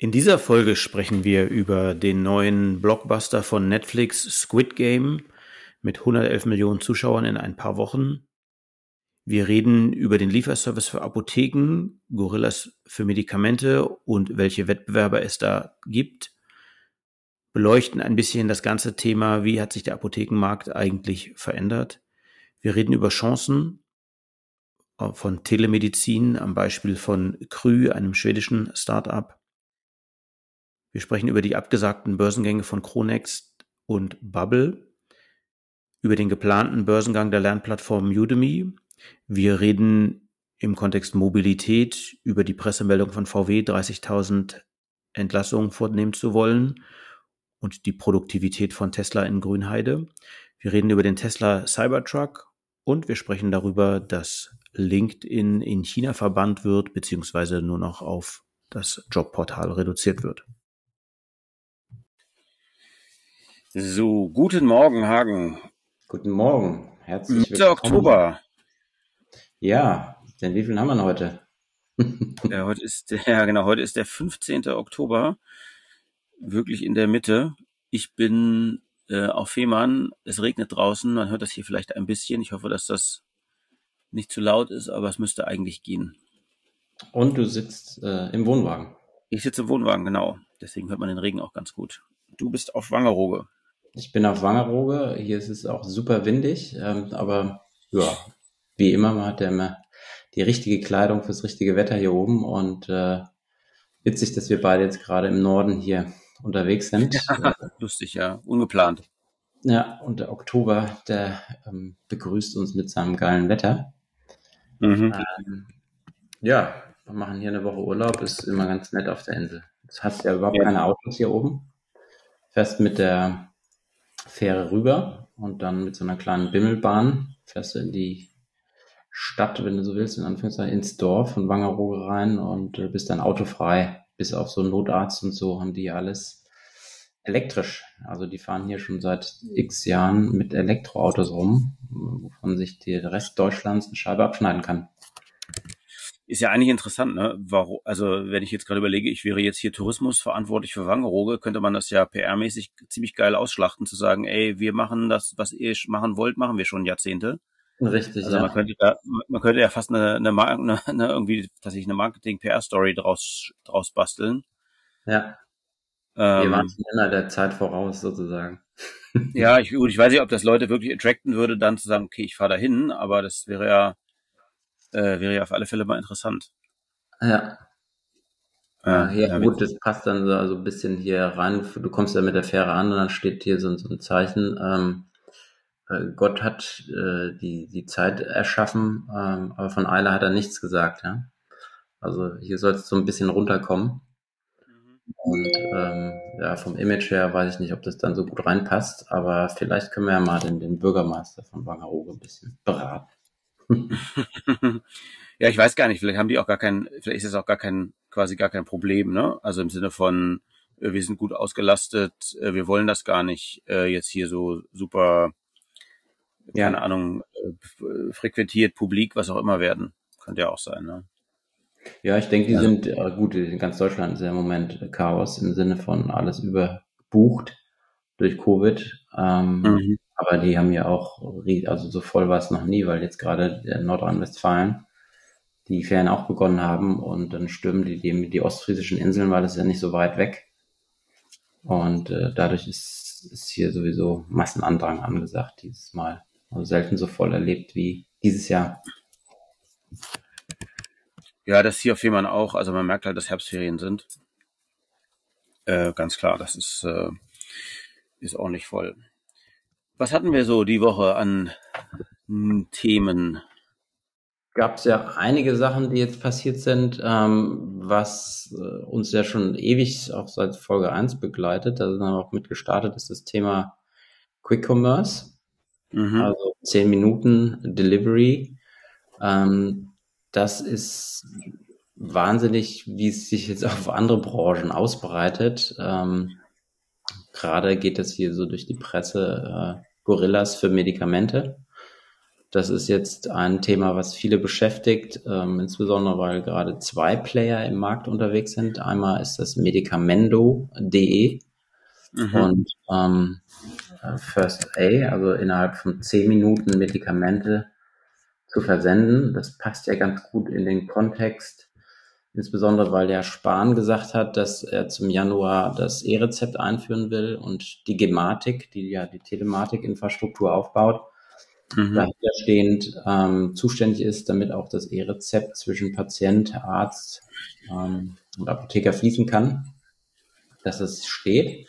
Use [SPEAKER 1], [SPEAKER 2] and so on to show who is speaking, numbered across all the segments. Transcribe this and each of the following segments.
[SPEAKER 1] In dieser Folge sprechen wir über den neuen Blockbuster von Netflix Squid Game mit 111 Millionen Zuschauern in ein paar Wochen. Wir reden über den Lieferservice für Apotheken, Gorillas für Medikamente und welche Wettbewerber es da gibt. Beleuchten ein bisschen das ganze Thema, wie hat sich der Apothekenmarkt eigentlich verändert. Wir reden über Chancen von Telemedizin am Beispiel von Krü, einem schwedischen Startup. Wir sprechen über die abgesagten Börsengänge von Chronext und Bubble, über den geplanten Börsengang der Lernplattform Udemy. Wir reden im Kontext Mobilität über die Pressemeldung von VW, 30.000 Entlassungen vornehmen zu wollen und die Produktivität von Tesla in Grünheide. Wir reden über den Tesla Cybertruck und wir sprechen darüber, dass LinkedIn in China verbannt wird, beziehungsweise nur noch auf das Jobportal reduziert wird.
[SPEAKER 2] So, guten Morgen, Hagen.
[SPEAKER 3] Guten Morgen.
[SPEAKER 2] Herzlich Mitte willkommen. Oktober.
[SPEAKER 3] Ja, denn wie viel haben wir heute?
[SPEAKER 2] ja, heute ist der, ja, genau, heute ist der 15. Oktober. Wirklich in der Mitte. Ich bin äh, auf Fehmarn. Es regnet draußen. Man hört das hier vielleicht ein bisschen. Ich hoffe, dass das nicht zu laut ist, aber es müsste eigentlich gehen.
[SPEAKER 3] Und du sitzt äh, im Wohnwagen.
[SPEAKER 2] Ich sitze im Wohnwagen, genau. Deswegen hört man den Regen auch ganz gut. Du bist auf Wangerooge.
[SPEAKER 3] Ich bin auf Wangerooge. Hier ist es auch super windig, ähm, aber ja, wie immer, man hat ja immer die richtige Kleidung fürs richtige Wetter hier oben und äh, witzig, dass wir beide jetzt gerade im Norden hier unterwegs sind.
[SPEAKER 2] Ja, lustig, ja, ungeplant.
[SPEAKER 3] Ja, und der Oktober, der ähm, begrüßt uns mit seinem geilen Wetter. Mhm. Ähm, ja, wir machen hier eine Woche Urlaub, ist immer ganz nett auf der Insel. Das hast ja überhaupt ja. keine Autos hier oben. Fährst mit der Fähre rüber und dann mit so einer kleinen Bimmelbahn fährst du in die Stadt, wenn du so willst, in Anführungszeichen ins Dorf von Wangerooge rein und äh, bist dann autofrei. Bis auf so Notarzt und so haben die alles elektrisch. Also die fahren hier schon seit x Jahren mit Elektroautos rum, wovon sich der Rest Deutschlands eine Scheibe abschneiden kann
[SPEAKER 2] ist ja eigentlich interessant, ne? Warum, also wenn ich jetzt gerade überlege, ich wäre jetzt hier Tourismus verantwortlich für Wangerooge, könnte man das ja PR-mäßig ziemlich geil ausschlachten, zu sagen, ey, wir machen das, was ihr machen wollt, machen wir schon Jahrzehnte.
[SPEAKER 3] Richtig,
[SPEAKER 2] also ja. man könnte da, man könnte ja fast eine, eine, eine, eine irgendwie tatsächlich eine Marketing-PR-Story draus, draus basteln.
[SPEAKER 3] Ja. Ähm, wir waren schneller der Zeit voraus, sozusagen.
[SPEAKER 2] ja, ich, gut, ich weiß nicht, ob das Leute wirklich attracten würde, dann zu sagen, okay, ich fahre da hin, aber das wäre ja, äh, wäre ja auf alle Fälle mal interessant.
[SPEAKER 3] Ja. Ja, ja, ja gut, das passt dann so also ein bisschen hier rein. Du kommst ja mit der Fähre an und dann steht hier so, so ein Zeichen. Ähm, äh, Gott hat äh, die, die Zeit erschaffen, ähm, aber von Eile hat er nichts gesagt. Ja? Also hier soll es so ein bisschen runterkommen. Mhm. Und ähm, ja, vom Image her weiß ich nicht, ob das dann so gut reinpasst, aber vielleicht können wir ja mal den, den Bürgermeister von Wangerooge ein bisschen beraten.
[SPEAKER 2] ja, ich weiß gar nicht, vielleicht haben die auch gar kein, vielleicht ist es auch gar kein, quasi gar kein Problem, ne? Also im Sinne von, äh, wir sind gut ausgelastet, äh, wir wollen das gar nicht äh, jetzt hier so super, ja. keine Ahnung, frequentiert, publik, was auch immer werden. Könnte ja auch sein, ne?
[SPEAKER 3] Ja, ich denke, die ja. sind äh, gut, in ganz Deutschland ist ja im Moment Chaos im Sinne von alles überbucht durch Covid. Ähm, mhm. Aber die haben ja auch, also so voll war es noch nie, weil jetzt gerade in Nordrhein-Westfalen die Ferien auch begonnen haben und dann stürmen die die, die ostfriesischen Inseln, weil es ja nicht so weit weg. Und äh, dadurch ist, ist hier sowieso Massenandrang angesagt dieses Mal. Also selten so voll erlebt wie dieses Jahr.
[SPEAKER 2] Ja, das hier auf jeden Fall auch. Also man merkt halt, dass Herbstferien sind. Äh, ganz klar, das ist, äh, ist ordentlich voll. Was hatten wir so die Woche an hm, Themen?
[SPEAKER 3] gab es ja einige Sachen, die jetzt passiert sind, ähm, was äh, uns ja schon ewig auch seit Folge 1 begleitet. Da sind wir auch mit gestartet, ist das Thema Quick Commerce. Mhm. Also 10 Minuten Delivery. Ähm, das ist wahnsinnig, wie es sich jetzt auf andere Branchen ausbreitet. Ähm, Gerade geht es hier so durch die Presse, äh, Gorillas für Medikamente. Das ist jetzt ein Thema, was viele beschäftigt, ähm, insbesondere weil gerade zwei Player im Markt unterwegs sind. Einmal ist das Medicamendo.de mhm. und ähm, First A, also innerhalb von zehn Minuten Medikamente zu versenden. Das passt ja ganz gut in den Kontext, insbesondere weil der Spahn gesagt hat, dass er zum Januar das E-Rezept einführen will und die Gematik, die ja die Telematik-Infrastruktur aufbaut, mhm. dahinterstehend ähm, zuständig ist, damit auch das E-Rezept zwischen Patient, Arzt ähm, und Apotheker fließen kann, dass es steht.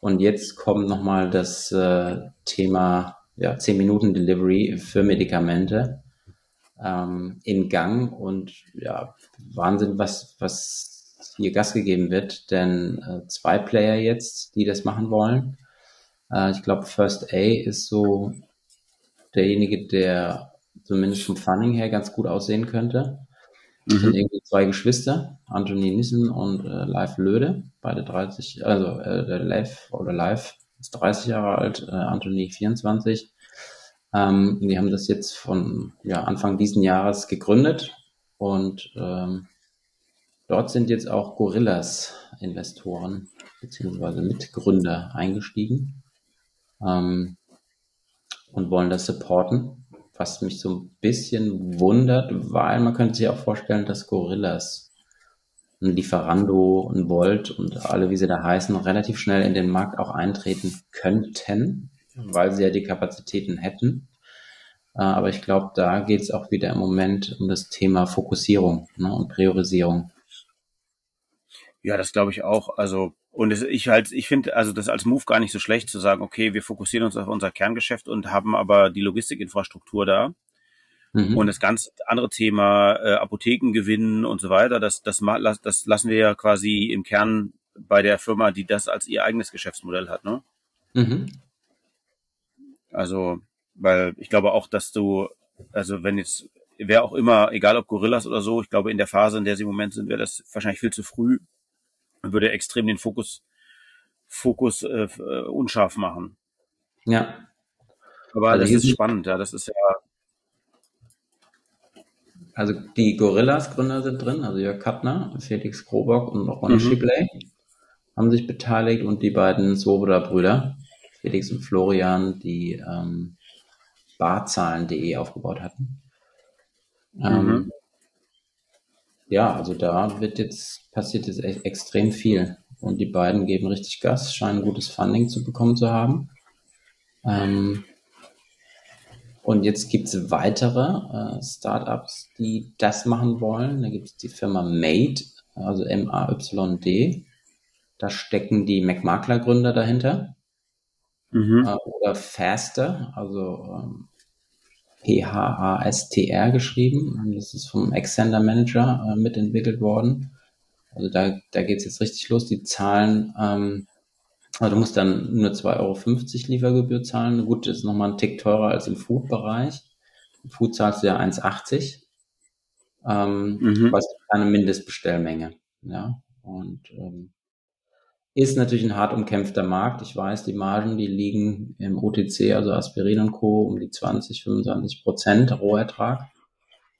[SPEAKER 3] Und jetzt kommt nochmal das äh, Thema ja, 10 Minuten Delivery für Medikamente ähm, in Gang und ja, Wahnsinn, was, was hier Gas gegeben wird, denn äh, zwei Player jetzt, die das machen wollen. Äh, ich glaube, First A ist so derjenige, der zumindest vom Funding her ganz gut aussehen könnte. Das mhm. sind irgendwie zwei Geschwister, Anthony Nissen und äh, Live Löde, beide 30, also äh, Live oder Live ist 30 Jahre alt, äh, Anthony 24. Ähm, die haben das jetzt von ja, Anfang diesen Jahres gegründet und ähm, dort sind jetzt auch Gorillas Investoren beziehungsweise Mitgründer eingestiegen. Ähm, und wollen das supporten. Was mich so ein bisschen wundert, weil man könnte sich auch vorstellen, dass Gorillas, ein Lieferando, ein Volt und alle, wie sie da heißen, relativ schnell in den Markt auch eintreten könnten, weil sie ja die Kapazitäten hätten. Äh, aber ich glaube, da geht es auch wieder im Moment um das Thema Fokussierung ne, und Priorisierung.
[SPEAKER 2] Ja, das glaube ich auch. Also und es, ich halt, ich finde, also das als Move gar nicht so schlecht zu sagen, okay, wir fokussieren uns auf unser Kerngeschäft und haben aber die Logistikinfrastruktur da. Mhm. Und das ganz andere Thema äh, Apotheken gewinnen und so weiter, das, das, das lassen wir ja quasi im Kern bei der Firma, die das als ihr eigenes Geschäftsmodell hat, ne? Mhm. Also, weil ich glaube auch, dass du, also wenn jetzt, wer auch immer, egal ob Gorillas oder so, ich glaube in der Phase, in der sie im Moment sind, wäre das wahrscheinlich viel zu früh, würde extrem den Fokus, Fokus äh, äh, unscharf machen.
[SPEAKER 3] Ja.
[SPEAKER 2] Aber also das ist spannend, ja, das ist ja.
[SPEAKER 3] Also die Gorillas-Gründer sind drin, also Jörg Kattner, Felix Krobock und Ronny mhm. Schibley haben sich beteiligt und die beiden Swoboda-Brüder, Felix und Florian, die ähm, barzahlen.de aufgebaut hatten. Ähm, mhm ja, also da wird jetzt, passiert jetzt echt extrem viel. Und die beiden geben richtig Gas, scheinen gutes Funding zu bekommen zu haben. Ähm, und jetzt gibt es weitere äh, Startups, die das machen wollen. Da gibt es die Firma Made, also M-A-Y-D. Da stecken die McMakler-Gründer dahinter. Mhm. Äh, oder Faster, also ähm, P-H-A-S-T-R geschrieben. Das ist vom Extender Manager äh, mitentwickelt worden. Also da, da geht es jetzt richtig los. Die Zahlen, ähm, also du musst dann nur 2,50 Euro Liefergebühr zahlen. Gut, das ist nochmal ein Tick teurer als im Food-Bereich. Im Food zahlst du ja 1,80. Ähm, mhm. Ist keine Mindestbestellmenge. Ja, und ähm, ist natürlich ein hart umkämpfter Markt. Ich weiß, die Margen, die liegen im OTC, also Aspirin und Co., um die 20, 25 Prozent Rohertrag.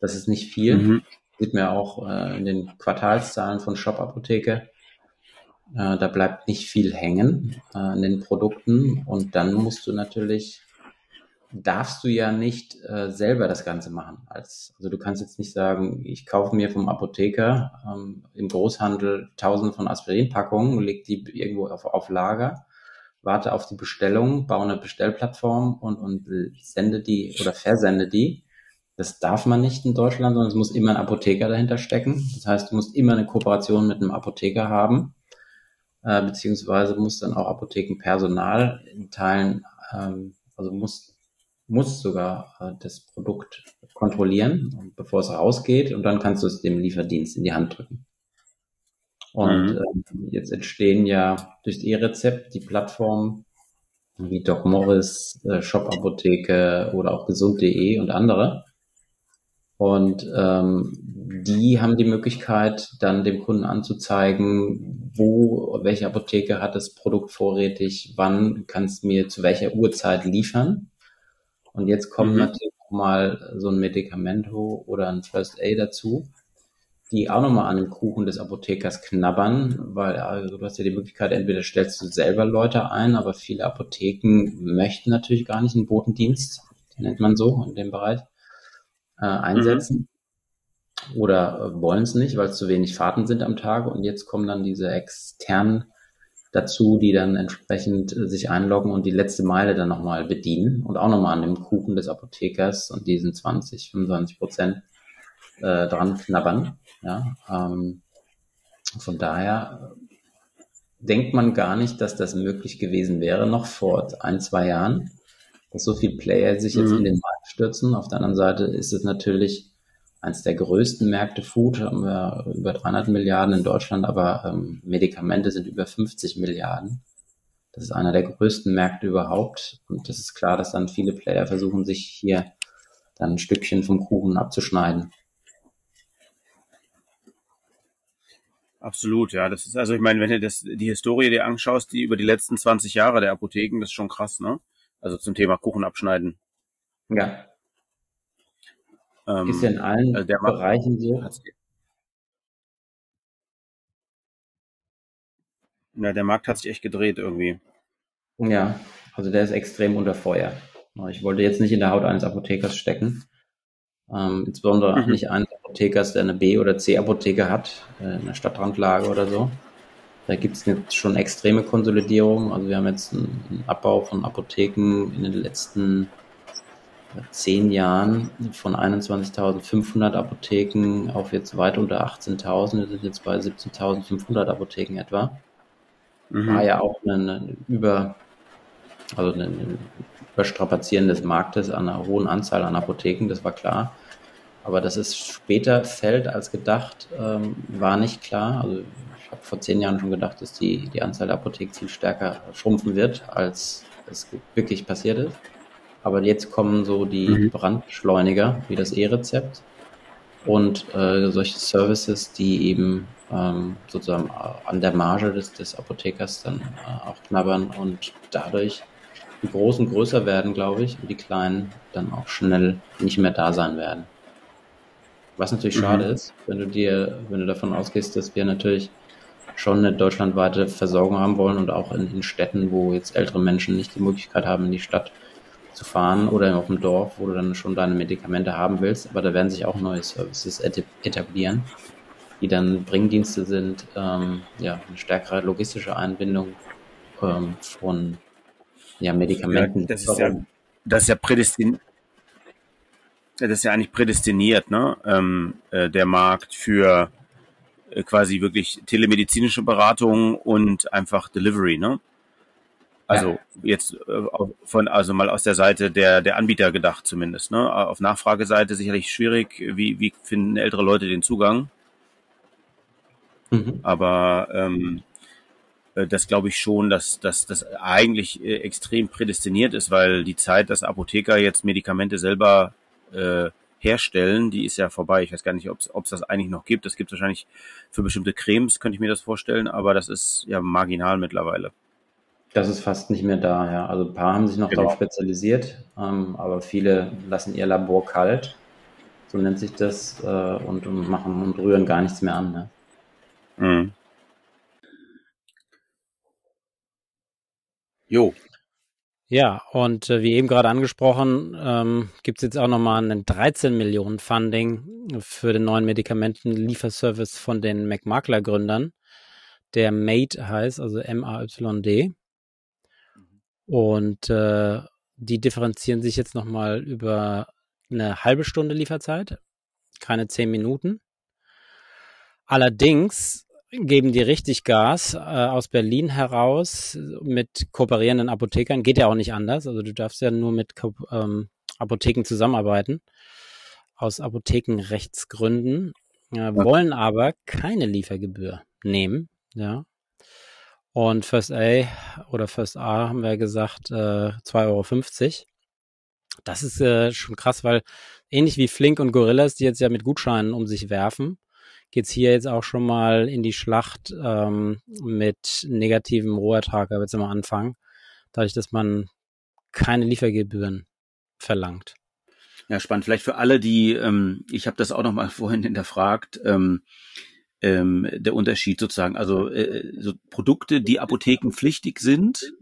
[SPEAKER 3] Das ist nicht viel. Mhm. Sieht man auch äh, in den Quartalszahlen von Shop Apotheke. Äh, da bleibt nicht viel hängen äh, an den Produkten. Und dann musst du natürlich darfst du ja nicht äh, selber das Ganze machen. Als, also du kannst jetzt nicht sagen, ich kaufe mir vom Apotheker ähm, im Großhandel tausende von Aspirinpackungen, leg die irgendwo auf, auf Lager, warte auf die Bestellung, baue eine Bestellplattform und, und sende die oder versende die. Das darf man nicht in Deutschland, sondern es muss immer ein Apotheker dahinter stecken. Das heißt, du musst immer eine Kooperation mit einem Apotheker haben, äh, beziehungsweise muss dann auch Apothekenpersonal in Teilen, ähm, also muss muss sogar äh, das Produkt kontrollieren, bevor es rausgeht und dann kannst du es dem Lieferdienst in die Hand drücken. Und mhm. ähm, jetzt entstehen ja durch E-Rezept die Plattformen wie Doc Morris, äh, Shop Apotheke oder auch gesund.de und andere. Und ähm, die haben die Möglichkeit, dann dem Kunden anzuzeigen, wo, welche Apotheke hat das Produkt vorrätig, wann kannst du mir zu welcher Uhrzeit liefern. Und jetzt kommt mhm. natürlich mal so ein Medikamento oder ein First Aid dazu, die auch nochmal an dem Kuchen des Apothekers knabbern, weil also du hast ja die Möglichkeit, entweder stellst du selber Leute ein, aber viele Apotheken möchten natürlich gar nicht einen Botendienst, nennt man so in dem Bereich, äh, einsetzen. Mhm. Oder äh, wollen es nicht, weil es zu wenig Fahrten sind am Tag. Und jetzt kommen dann diese externen dazu, die dann entsprechend äh, sich einloggen und die letzte Meile dann nochmal bedienen und auch nochmal an dem Kuchen des Apothekers und diesen 20, 25 Prozent äh, dran knabbern. Ja, ähm, von daher denkt man gar nicht, dass das möglich gewesen wäre, noch vor ein, zwei Jahren, dass so viele Player sich jetzt mhm. in den Markt stürzen. Auf der anderen Seite ist es natürlich eines der größten Märkte Food, haben wir über 300 Milliarden in Deutschland, aber ähm, Medikamente sind über 50 Milliarden. Das ist einer der größten Märkte überhaupt. Und das ist klar, dass dann viele Player versuchen, sich hier dann ein Stückchen vom Kuchen abzuschneiden.
[SPEAKER 2] Absolut, ja. Das ist also, ich meine, wenn du das, die Historie dir anschaust, die über die letzten 20 Jahre der Apotheken, das ist schon krass, ne? Also zum Thema Kuchen abschneiden.
[SPEAKER 3] Ja. Ähm, ist ja in allen also Bereichen so.
[SPEAKER 2] Ja, der Markt hat sich echt gedreht irgendwie.
[SPEAKER 3] Ja, also der ist extrem unter Feuer. Ich wollte jetzt nicht in der Haut eines Apothekers stecken. Ähm, insbesondere mhm. nicht eines Apothekers, der eine B- oder C-Apotheke hat, äh, in der Stadtrandlage oder so. Da gibt es jetzt schon extreme Konsolidierung. Also wir haben jetzt einen, einen Abbau von Apotheken in den letzten zehn Jahren von 21.500 Apotheken auf jetzt weit unter 18.000. Wir sind jetzt bei 17.500 Apotheken etwa. Mhm. War ja auch eine, Über, also ein Überstrapazieren des Marktes an einer hohen Anzahl an Apotheken, das war klar. Aber dass es später fällt als gedacht, ähm, war nicht klar. Also ich habe vor zehn Jahren schon gedacht, dass die, die Anzahl der Apotheken viel stärker schrumpfen wird, als es wirklich passiert ist. Aber jetzt kommen so die mhm. Brandbeschleuniger wie das E-Rezept und äh, solche Services, die eben ähm, sozusagen an der Marge des, des Apothekers dann äh, auch knabbern und dadurch die Großen größer werden, glaube ich, und die Kleinen dann auch schnell nicht mehr da sein werden. Was natürlich mhm. schade ist, wenn du dir, wenn du davon ausgehst, dass wir natürlich schon eine deutschlandweite Versorgung haben wollen und auch in, in Städten, wo jetzt ältere Menschen nicht die Möglichkeit haben, in die Stadt zu fahren oder auf dem Dorf, wo du dann schon deine Medikamente haben willst. Aber da werden sich auch neue Services etablieren, die dann Bringdienste sind, ähm, ja, eine stärkere logistische Einbindung ähm, von ja, Medikamenten. Ja,
[SPEAKER 2] das, ist ja, das ist ja prädestiniert. Das ist ja eigentlich prädestiniert, ne? Ähm, äh, der Markt für äh, quasi wirklich telemedizinische Beratung und einfach Delivery, ne? Also ja. jetzt äh, von also mal aus der Seite der der Anbieter gedacht zumindest. Ne? Auf Nachfrageseite sicherlich schwierig. Wie wie finden ältere Leute den Zugang? Mhm. Aber ähm, äh, das glaube ich schon, dass, dass das eigentlich äh, extrem prädestiniert ist, weil die Zeit, dass Apotheker jetzt Medikamente selber äh, herstellen, die ist ja vorbei. Ich weiß gar nicht, ob es das eigentlich noch gibt. Das gibt es wahrscheinlich für bestimmte Cremes, könnte ich mir das vorstellen, aber das ist ja marginal mittlerweile.
[SPEAKER 3] Das ist fast nicht mehr da, ja. Also ein paar haben sich noch genau. darauf spezialisiert, ähm, aber viele lassen ihr Labor kalt, so nennt sich das, äh, und, und, machen und rühren gar nichts mehr an. Ne? Mhm.
[SPEAKER 1] Jo. Ja, und äh, wie eben gerade angesprochen, ähm, gibt es jetzt auch nochmal einen 13 Millionen Funding für den neuen Medikamentenlieferservice von den McMakler-Gründern, der MAID heißt, also M-A-Y-D. Und äh, die differenzieren sich jetzt nochmal über eine halbe Stunde Lieferzeit, keine zehn Minuten. Allerdings geben die richtig Gas äh, aus Berlin heraus mit kooperierenden Apothekern. Geht ja auch nicht anders. Also du darfst ja nur mit ähm,
[SPEAKER 4] Apotheken zusammenarbeiten, aus Apothekenrechtsgründen, äh, wollen aber keine Liefergebühr nehmen, ja. Und First A oder First A haben wir gesagt, äh, 2,50 Euro. Das ist äh, schon krass, weil ähnlich wie Flink und Gorillas, die jetzt ja mit Gutscheinen um sich werfen, geht's hier jetzt auch schon mal in die Schlacht ähm, mit negativem Rohertrag, aber jetzt immer anfangen, dadurch, dass man keine Liefergebühren verlangt.
[SPEAKER 2] Ja, spannend. Vielleicht für alle, die, ähm, ich habe das auch noch mal vorhin hinterfragt, ähm, ähm, der Unterschied sozusagen. Also äh, so Produkte, die apothekenpflichtig sind,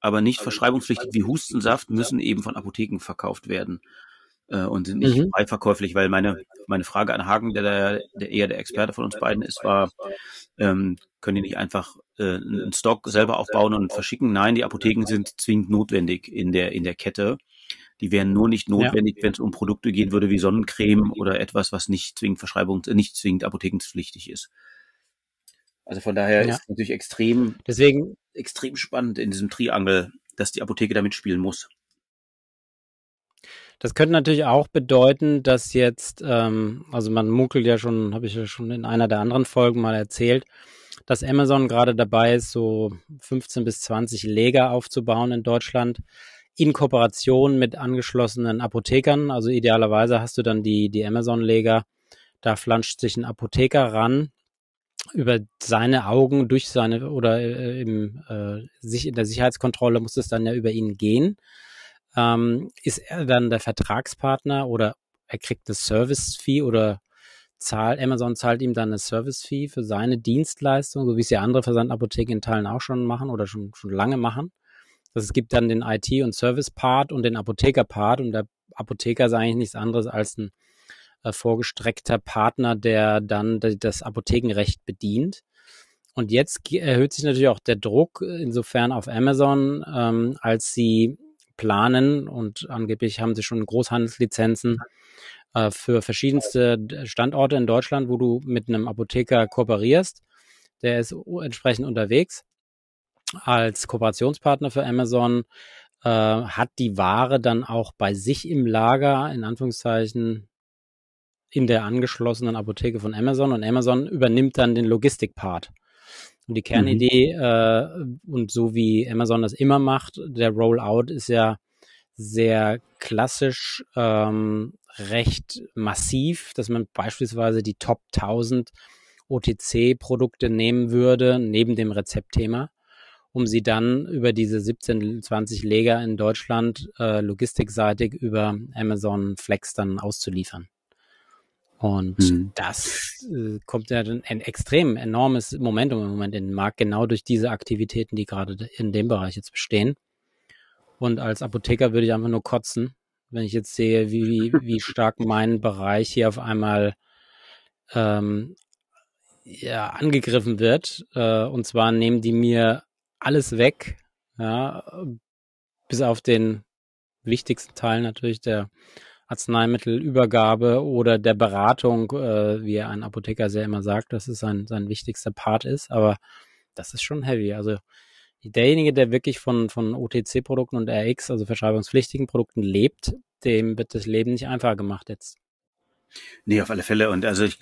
[SPEAKER 2] aber nicht verschreibungspflichtig wie Hustensaft, müssen eben von Apotheken verkauft werden äh, und sind nicht mhm. frei verkäuflich, weil meine, meine Frage an Hagen, der, der, der eher der Experte von uns beiden ist, war, ähm, können die nicht einfach äh, einen Stock selber aufbauen und verschicken? Nein, die Apotheken sind zwingend notwendig in der, in der Kette. Die wären nur nicht notwendig, ja. wenn es um Produkte gehen würde wie Sonnencreme oder etwas, was nicht zwingend Verschreibung, nicht zwingend apothekenpflichtig ist. Also von daher ja. ist es natürlich extrem,
[SPEAKER 4] deswegen
[SPEAKER 2] extrem spannend in diesem Triangel, dass die Apotheke damit spielen muss.
[SPEAKER 4] Das könnte natürlich auch bedeuten, dass jetzt, ähm, also man munkelt ja schon, habe ich ja schon in einer der anderen Folgen mal erzählt, dass Amazon gerade dabei ist, so 15 bis 20 Lager aufzubauen in Deutschland in Kooperation mit angeschlossenen Apothekern. Also idealerweise hast du dann die, die Amazon-Lager, da flanscht sich ein Apotheker ran über seine Augen durch seine oder äh, im, äh, sich in der Sicherheitskontrolle muss es dann ja über ihn gehen ähm, ist er dann der Vertragspartner oder er kriegt eine Service-Fee oder zahlt, Amazon zahlt ihm dann eine Service-Fee für seine Dienstleistung, so wie es ja andere Versandapotheken in Teilen auch schon machen oder schon, schon lange machen. Das es gibt dann den IT- und Service-Part und den Apotheker-Part und der Apotheker ist eigentlich nichts anderes als ein äh, vorgestreckter Partner, der dann das Apothekenrecht bedient. Und jetzt erhöht sich natürlich auch der Druck insofern auf Amazon, ähm, als sie planen und angeblich haben sie schon Großhandelslizenzen äh, für verschiedenste Standorte in Deutschland, wo du mit einem Apotheker kooperierst. Der ist entsprechend unterwegs als Kooperationspartner für Amazon, äh, hat die Ware dann auch bei sich im Lager, in Anführungszeichen, in der angeschlossenen Apotheke von Amazon und Amazon übernimmt dann den Logistikpart. Und die Kernidee, mhm. äh, und so wie Amazon das immer macht, der Rollout ist ja sehr klassisch, ähm, recht massiv, dass man beispielsweise die Top 1000 OTC-Produkte nehmen würde, neben dem Rezeptthema, um sie dann über diese 17, 20 Leger in Deutschland äh, logistikseitig über Amazon Flex dann auszuliefern. Und mhm. das äh, kommt ja dann ein extrem enormes Momentum im Moment in den Markt, genau durch diese Aktivitäten, die gerade in dem Bereich jetzt bestehen. Und als Apotheker würde ich einfach nur kotzen, wenn ich jetzt sehe, wie, wie stark mein Bereich hier auf einmal ähm, ja, angegriffen wird. Äh, und zwar nehmen die mir alles weg, ja, bis auf den wichtigsten Teil natürlich der Arzneimittelübergabe oder der Beratung, äh, wie ein Apotheker sehr immer sagt, dass es sein, sein wichtigster Part ist. Aber das ist schon heavy. Also derjenige, der wirklich von, von OTC-Produkten und RX, also verschreibungspflichtigen Produkten lebt, dem wird das Leben nicht einfacher gemacht jetzt.
[SPEAKER 2] Nee, auf alle Fälle. Und also ich,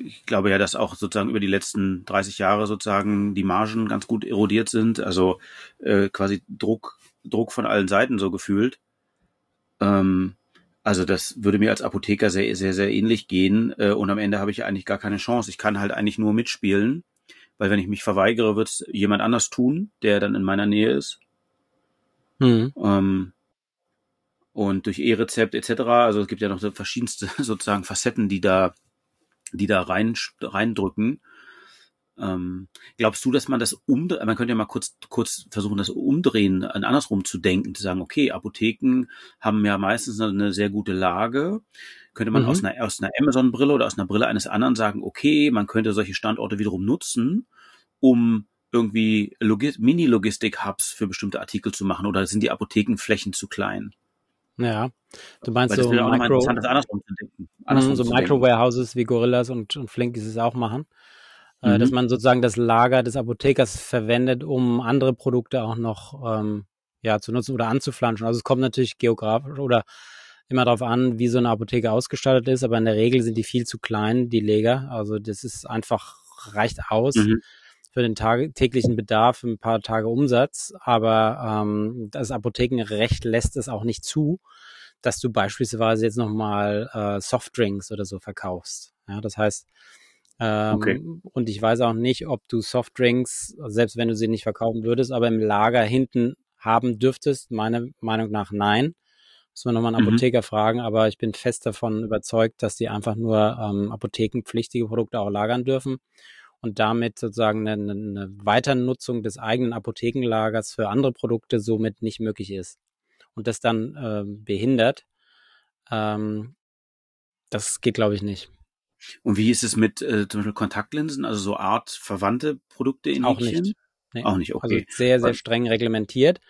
[SPEAKER 2] ich glaube ja, dass auch sozusagen über die letzten 30 Jahre sozusagen die Margen ganz gut erodiert sind. Also äh, quasi Druck, Druck von allen Seiten so gefühlt. Ähm, also das würde mir als Apotheker sehr, sehr, sehr ähnlich gehen. Äh, und am Ende habe ich eigentlich gar keine Chance. Ich kann halt eigentlich nur mitspielen, weil wenn ich mich verweigere, wird es jemand anders tun, der dann in meiner Nähe ist. Mhm. Ähm, und durch E-Rezept etc. Also es gibt ja noch so verschiedenste sozusagen Facetten, die da, die da rein reindrücken. Ähm, glaubst du, dass man das umdrehen, man könnte ja mal kurz, kurz versuchen, das umdrehen, andersrum zu denken, zu sagen, okay, Apotheken haben ja meistens eine sehr gute Lage. Könnte man mhm. aus einer, aus einer Amazon-Brille oder aus einer Brille eines anderen sagen, okay, man könnte solche Standorte wiederum nutzen, um irgendwie Mini-Logistik-Hubs für bestimmte Artikel zu machen oder sind die Apothekenflächen zu klein?
[SPEAKER 4] Ja, du meinst so Micro, andersrum. Andersrum so Micro-Warehouses wie Gorillas und, und Flink es auch machen. Äh, mhm. dass man sozusagen das Lager des Apothekers verwendet, um andere Produkte auch noch ähm, ja, zu nutzen oder anzuflanschen. Also es kommt natürlich geografisch oder immer darauf an, wie so eine Apotheke ausgestattet ist, aber in der Regel sind die viel zu klein, die Leger. Also das ist einfach, reicht aus. Mhm für den Tag täglichen Bedarf ein paar Tage Umsatz, aber ähm, das Apothekenrecht lässt es auch nicht zu, dass du beispielsweise jetzt nochmal äh, Softdrinks oder so verkaufst. Ja, das heißt, ähm, okay. und ich weiß auch nicht, ob du Softdrinks, selbst wenn du sie nicht verkaufen würdest, aber im Lager hinten haben dürftest, meiner Meinung nach nein. Muss man nochmal einen mhm. Apotheker fragen, aber ich bin fest davon überzeugt, dass die einfach nur ähm, apothekenpflichtige Produkte auch lagern dürfen und damit sozusagen eine, eine Weiternutzung des eigenen Apothekenlagers für andere Produkte somit nicht möglich ist und das dann äh, behindert. Ähm, das geht, glaube ich, nicht.
[SPEAKER 2] Und wie ist es mit äh, zum Beispiel Kontaktlinsen, also so Art verwandte Produkte in
[SPEAKER 4] Auch nicht.
[SPEAKER 2] Nee. Auch nicht, okay.
[SPEAKER 4] Also sehr, sehr streng reglementiert.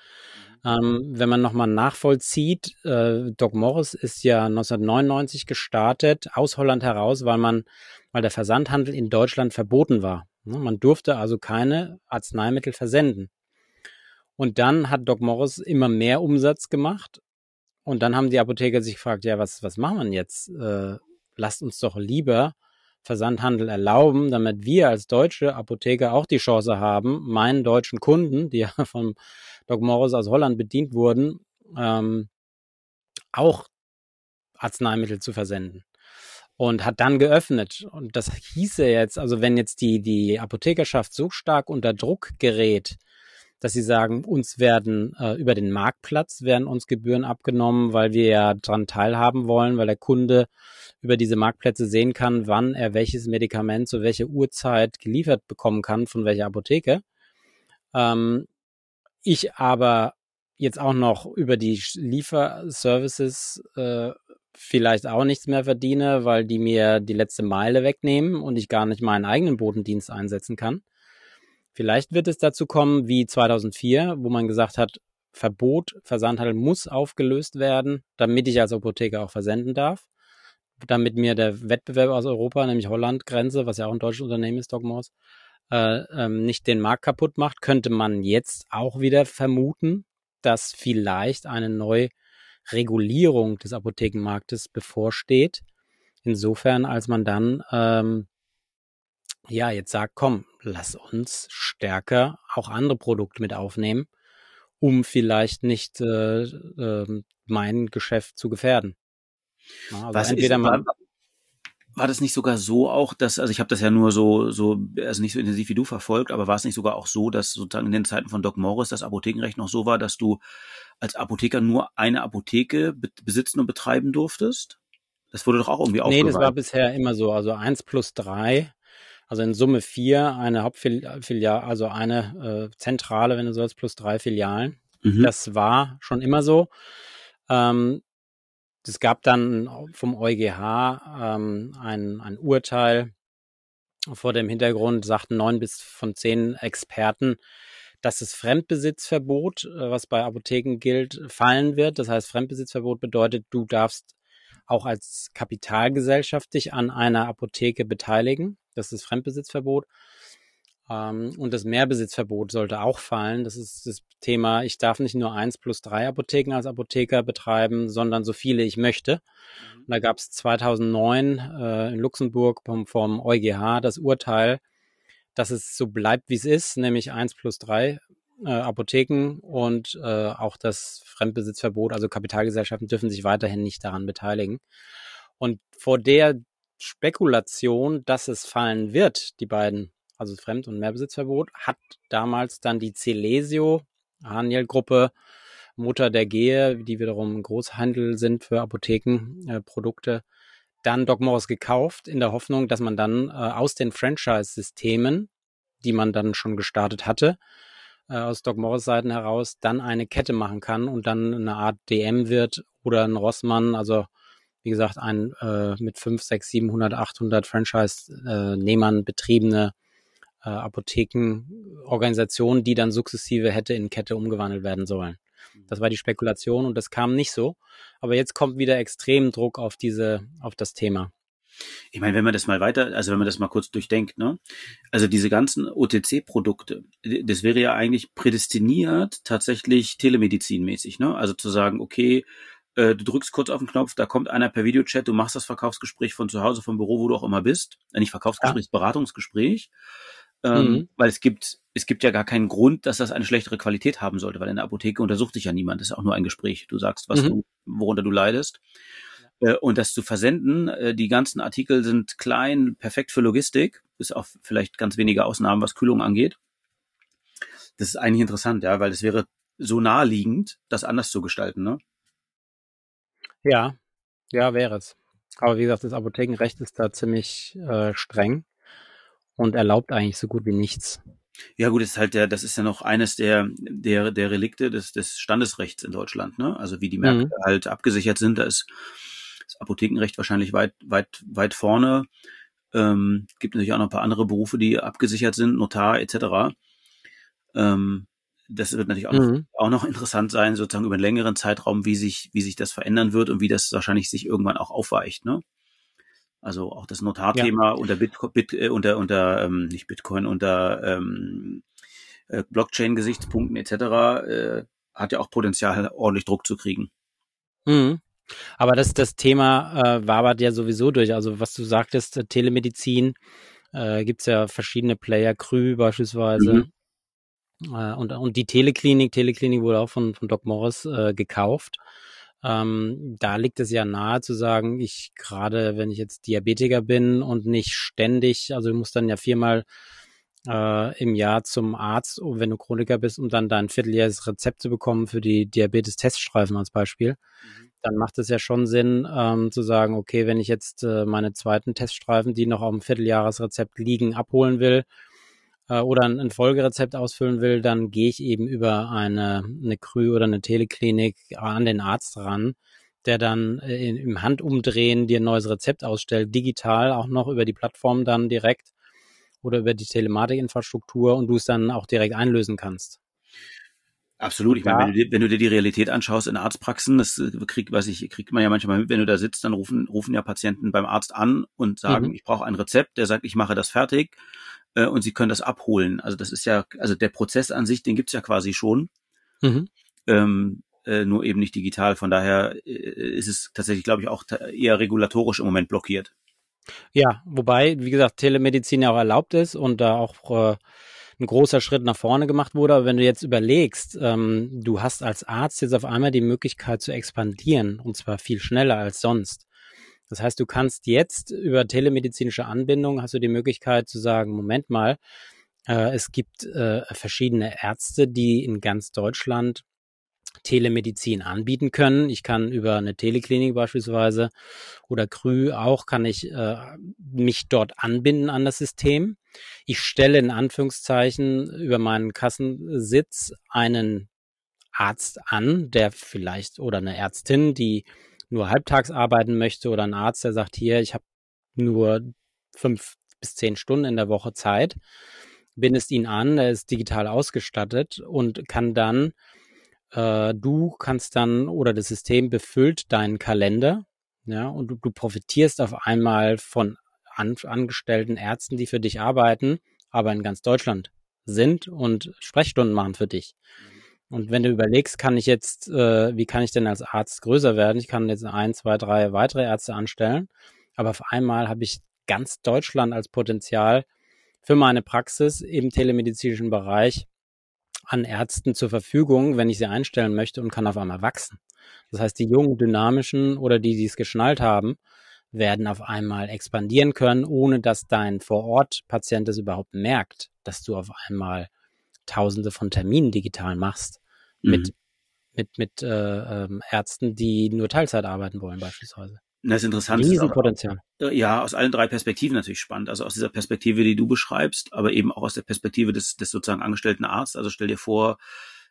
[SPEAKER 4] Ähm, wenn man nochmal nachvollzieht, äh, Doc Morris ist ja 1999 gestartet, aus Holland heraus, weil man, weil der Versandhandel in Deutschland verboten war. Ne, man durfte also keine Arzneimittel versenden. Und dann hat Doc Morris immer mehr Umsatz gemacht. Und dann haben die Apotheker sich gefragt, ja, was, was machen wir jetzt? Äh, lasst uns doch lieber Versandhandel erlauben, damit wir als deutsche Apotheker auch die Chance haben, meinen deutschen Kunden, die ja vom Doc Morris aus Holland bedient wurden, ähm, auch Arzneimittel zu versenden. Und hat dann geöffnet. Und das hieße jetzt, also wenn jetzt die, die Apothekerschaft so stark unter Druck gerät, dass sie sagen, uns werden äh, über den Marktplatz werden uns Gebühren abgenommen, weil wir ja daran teilhaben wollen, weil der Kunde über diese Marktplätze sehen kann, wann er welches Medikament zu welcher Uhrzeit geliefert bekommen kann, von welcher Apotheke. Ähm, ich aber jetzt auch noch über die Lieferservices äh, vielleicht auch nichts mehr verdiene, weil die mir die letzte Meile wegnehmen und ich gar nicht meinen eigenen Bodendienst einsetzen kann. Vielleicht wird es dazu kommen wie 2004, wo man gesagt hat, Verbot, Versandhandel muss aufgelöst werden, damit ich als Apotheker auch versenden darf. Damit mir der Wettbewerb aus Europa, nämlich Holland, Grenze, was ja auch ein deutsches Unternehmen ist, Dogmos, äh, ähm, nicht den Markt kaputt macht, könnte man jetzt auch wieder vermuten, dass vielleicht eine Neuregulierung des Apothekenmarktes bevorsteht. Insofern, als man dann ähm, ja jetzt sagt, komm, lass uns stärker auch andere Produkte mit aufnehmen, um vielleicht nicht äh, äh, mein Geschäft zu gefährden.
[SPEAKER 2] Ja, also Was entweder ist, man, war das nicht sogar so auch, dass, also ich habe das ja nur so, so, also nicht so intensiv wie du verfolgt, aber war es nicht sogar auch so, dass sozusagen in den Zeiten von Doc Morris das Apothekenrecht noch so war, dass du als Apotheker nur eine Apotheke besitzen und betreiben durftest? Das wurde doch auch irgendwie
[SPEAKER 4] aufgeweicht. Nee, das war bisher immer so, also eins plus drei, also in Summe vier, eine Hauptfiliale, also eine äh, Zentrale, wenn du sollst, plus drei Filialen. Mhm. Das war schon immer so. Ähm, es gab dann vom EuGH ähm, ein, ein Urteil vor dem Hintergrund, sagten neun bis von zehn Experten, dass das Fremdbesitzverbot, äh, was bei Apotheken gilt, fallen wird. Das heißt, Fremdbesitzverbot bedeutet, du darfst auch als Kapitalgesellschaft dich an einer Apotheke beteiligen. Das ist Fremdbesitzverbot. Ähm, und das Mehrbesitzverbot sollte auch fallen. Das ist das Thema, ich darf nicht nur eins plus drei Apotheken als Apotheker betreiben, sondern so viele ich möchte. Mhm. da gab es 2009 äh, in Luxemburg vom, vom EuGH das Urteil, dass es so bleibt, wie es ist, nämlich eins plus drei äh, Apotheken und äh, auch das Fremdbesitzverbot, also Kapitalgesellschaften dürfen sich weiterhin nicht daran beteiligen. Und vor der Spekulation, dass es fallen wird, die beiden also Fremd- und Mehrbesitzverbot, hat damals dann die Celesio, Haniel-Gruppe, Mutter der Gehe, die wiederum Großhandel sind für Apothekenprodukte, äh, dann Doc Morris gekauft, in der Hoffnung, dass man dann äh, aus den Franchise-Systemen, die man dann schon gestartet hatte, äh, aus Doc Morris Seiten heraus, dann eine Kette machen kann und dann eine Art DM wird oder ein Rossmann, also wie gesagt, ein äh, mit 5, 6, 700, 800 Franchise-Nehmern betriebene äh, Apothekenorganisation, die dann sukzessive hätte in Kette umgewandelt werden sollen. Das war die Spekulation und das kam nicht so. Aber jetzt kommt wieder extrem Druck auf diese, auf das Thema.
[SPEAKER 2] Ich meine, wenn man das mal weiter, also wenn man das mal kurz durchdenkt, ne? Also diese ganzen OTC-Produkte, das wäre ja eigentlich prädestiniert tatsächlich telemedizinmäßig, ne? Also zu sagen, okay, äh, du drückst kurz auf den Knopf, da kommt einer per Videochat, du machst das Verkaufsgespräch von zu Hause, vom Büro, wo du auch immer bist. Äh, nicht Verkaufsgespräch, ja. Beratungsgespräch. Ähm, mhm. Weil es gibt, es gibt ja gar keinen Grund, dass das eine schlechtere Qualität haben sollte, weil in der Apotheke untersucht dich ja niemand. Das ist auch nur ein Gespräch. Du sagst, was mhm. du, worunter du leidest. Ja. Äh, und das zu versenden, äh, die ganzen Artikel sind klein, perfekt für Logistik, bis auf vielleicht ganz wenige Ausnahmen, was Kühlung angeht. Das ist eigentlich interessant, ja, weil es wäre so naheliegend, das anders zu gestalten, ne?
[SPEAKER 4] Ja, ja, wäre es. Aber wie gesagt, das Apothekenrecht ist da ziemlich äh, streng und erlaubt eigentlich so gut wie nichts.
[SPEAKER 2] Ja gut, das ist halt der, das ist ja noch eines der der der Relikte des des Standesrechts in Deutschland, ne? Also wie die Märkte mhm. halt abgesichert sind, da ist das Apothekenrecht wahrscheinlich weit weit weit vorne. Ähm, gibt natürlich auch noch ein paar andere Berufe, die abgesichert sind, Notar etc. Ähm, das wird natürlich auch, mhm. noch, auch noch interessant sein, sozusagen über einen längeren Zeitraum, wie sich, wie sich das verändern wird und wie das wahrscheinlich sich irgendwann auch aufweicht, ne? Also auch das Notarthema ja. unter Bitcoin, Bit, äh, unter, unter, ähm, nicht Bitcoin, unter ähm, äh, Blockchain-Gesichtspunkten etc. Äh, hat ja auch Potenzial, ordentlich Druck zu kriegen.
[SPEAKER 4] Mhm. Aber das, das Thema äh, wabert ja sowieso durch. Also was du sagtest, äh, Telemedizin, äh, gibt es ja verschiedene Player, Krü beispielsweise. Mhm. Äh, und, und die Teleklinik, Teleklinik wurde auch von, von Doc Morris äh, gekauft. Ähm, da liegt es ja nahe zu sagen, ich gerade, wenn ich jetzt Diabetiker bin und nicht ständig, also du musst dann ja viermal äh, im Jahr zum Arzt, wenn du Chroniker bist, um dann dein vierteljähriges Rezept zu bekommen für die Diabetes-Teststreifen als Beispiel, mhm. dann macht es ja schon Sinn ähm, zu sagen, okay, wenn ich jetzt äh, meine zweiten Teststreifen, die noch auf dem Vierteljahresrezept liegen, abholen will, äh, oder ein, ein, Folgerezept ausfüllen will, dann gehe ich eben über eine, eine Krü oder eine Teleklinik an den Arzt ran, der dann äh, in, im Handumdrehen dir ein neues Rezept ausstellt, digital auch noch über die Plattform dann direkt oder über die Telematikinfrastruktur und du es dann auch direkt einlösen kannst.
[SPEAKER 2] Absolut. Ich meine, wenn du, dir, wenn du dir die Realität anschaust in Arztpraxen, das äh, kriegt, was ich, kriegt man ja manchmal mit, wenn du da sitzt, dann rufen, rufen ja Patienten beim Arzt an und sagen, mhm. ich brauche ein Rezept, der sagt, ich mache das fertig äh, und sie können das abholen. Also das ist ja, also der Prozess an sich, den gibt's ja quasi schon. Mhm. Ähm, äh, nur eben nicht digital. Von daher äh, ist es tatsächlich, glaube ich, auch eher regulatorisch im Moment blockiert.
[SPEAKER 4] Ja, wobei, wie gesagt, Telemedizin ja auch erlaubt ist und da auch äh, ein großer Schritt nach vorne gemacht wurde. Aber wenn du jetzt überlegst, ähm, du hast als Arzt jetzt auf einmal die Möglichkeit zu expandieren und zwar viel schneller als sonst. Das heißt, du kannst jetzt über telemedizinische Anbindung hast du die Möglichkeit zu sagen, Moment mal, äh, es gibt äh, verschiedene Ärzte, die in ganz Deutschland Telemedizin anbieten können. Ich kann über eine Teleklinik beispielsweise oder Krü auch, kann ich äh, mich dort anbinden an das System. Ich stelle in Anführungszeichen über meinen Kassensitz einen Arzt an, der vielleicht oder eine Ärztin, die nur halbtags arbeiten möchte oder ein Arzt, der sagt, hier, ich habe nur fünf bis zehn Stunden in der Woche Zeit, bindest ihn an, er ist digital ausgestattet und kann dann, äh, du kannst dann oder das System befüllt deinen Kalender, ja, und du, du profitierst auf einmal von an, angestellten Ärzten, die für dich arbeiten, aber in ganz Deutschland sind und Sprechstunden machen für dich. Mhm. Und wenn du überlegst, kann ich jetzt, äh, wie kann ich denn als Arzt größer werden? Ich kann jetzt ein, zwei, drei weitere Ärzte anstellen, aber auf einmal habe ich ganz Deutschland als Potenzial für meine Praxis im telemedizinischen Bereich an Ärzten zur Verfügung, wenn ich sie einstellen möchte und kann auf einmal wachsen. Das heißt, die jungen, dynamischen oder die, die es geschnallt haben, werden auf einmal expandieren können, ohne dass dein Vor-Ort-Patient es überhaupt merkt, dass du auf einmal Tausende von Terminen digital machst mhm. mit, mit, mit äh, ähm, Ärzten, die nur Teilzeit arbeiten wollen beispielsweise.
[SPEAKER 2] Das ist interessant.
[SPEAKER 4] Riesenpotenzial.
[SPEAKER 2] Ja, aus allen drei Perspektiven natürlich spannend. Also aus dieser Perspektive, die du beschreibst, aber eben auch aus der Perspektive des, des sozusagen angestellten Arztes. Also stell dir vor,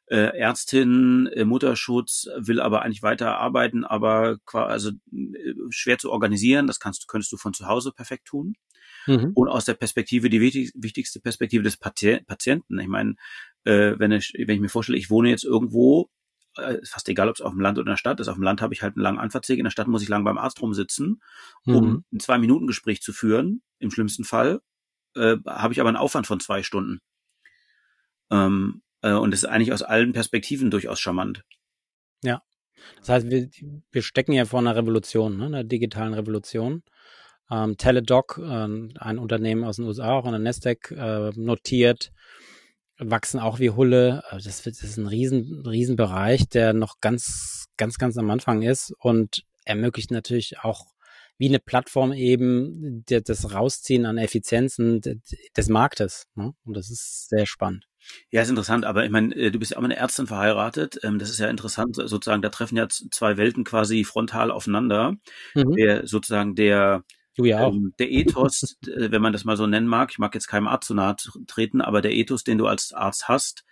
[SPEAKER 2] äh, Ärztin, äh, Mutterschutz, will aber eigentlich weiter arbeiten, aber also äh, schwer zu organisieren. Das kannst, könntest du von zu Hause perfekt tun. Mhm. Und aus der Perspektive, die wichtig, wichtigste Perspektive des Patienten. Ich meine, äh, wenn, ich, wenn ich mir vorstelle, ich wohne jetzt irgendwo, äh, fast egal, ob es auf dem Land oder in der Stadt ist. Auf dem Land habe ich halt einen langen Anfahrtsweg, in der Stadt muss ich lang beim Arzt rumsitzen, um mhm. ein Zwei-Minuten-Gespräch zu führen, im schlimmsten Fall. Äh, habe ich aber einen Aufwand von zwei Stunden. Ähm, äh, und das ist eigentlich aus allen Perspektiven durchaus charmant.
[SPEAKER 4] Ja. Das heißt, wir, wir stecken ja vor einer Revolution, ne, einer digitalen Revolution. Ähm, Teledoc, äh, ein Unternehmen aus den USA, auch an der Nasdaq äh, notiert, wachsen auch wie Hulle. Äh, das, das ist ein riesen, riesen Bereich, der noch ganz, ganz, ganz am Anfang ist und ermöglicht natürlich auch wie eine Plattform eben das Rausziehen an Effizienzen des Marktes. Ne? Und das ist sehr spannend.
[SPEAKER 2] Ja, ist interessant, aber ich meine, äh, du bist ja auch mit einer Ärztin verheiratet. Ähm, das ist ja interessant, sozusagen, da treffen ja zwei Welten quasi frontal aufeinander. Mhm. Der sozusagen der
[SPEAKER 4] Du ja auch. Ähm,
[SPEAKER 2] der Ethos, äh, wenn man das mal so nennen mag, ich mag jetzt keinem Arzt zu nahe treten, aber der Ethos, den du als Arzt hast,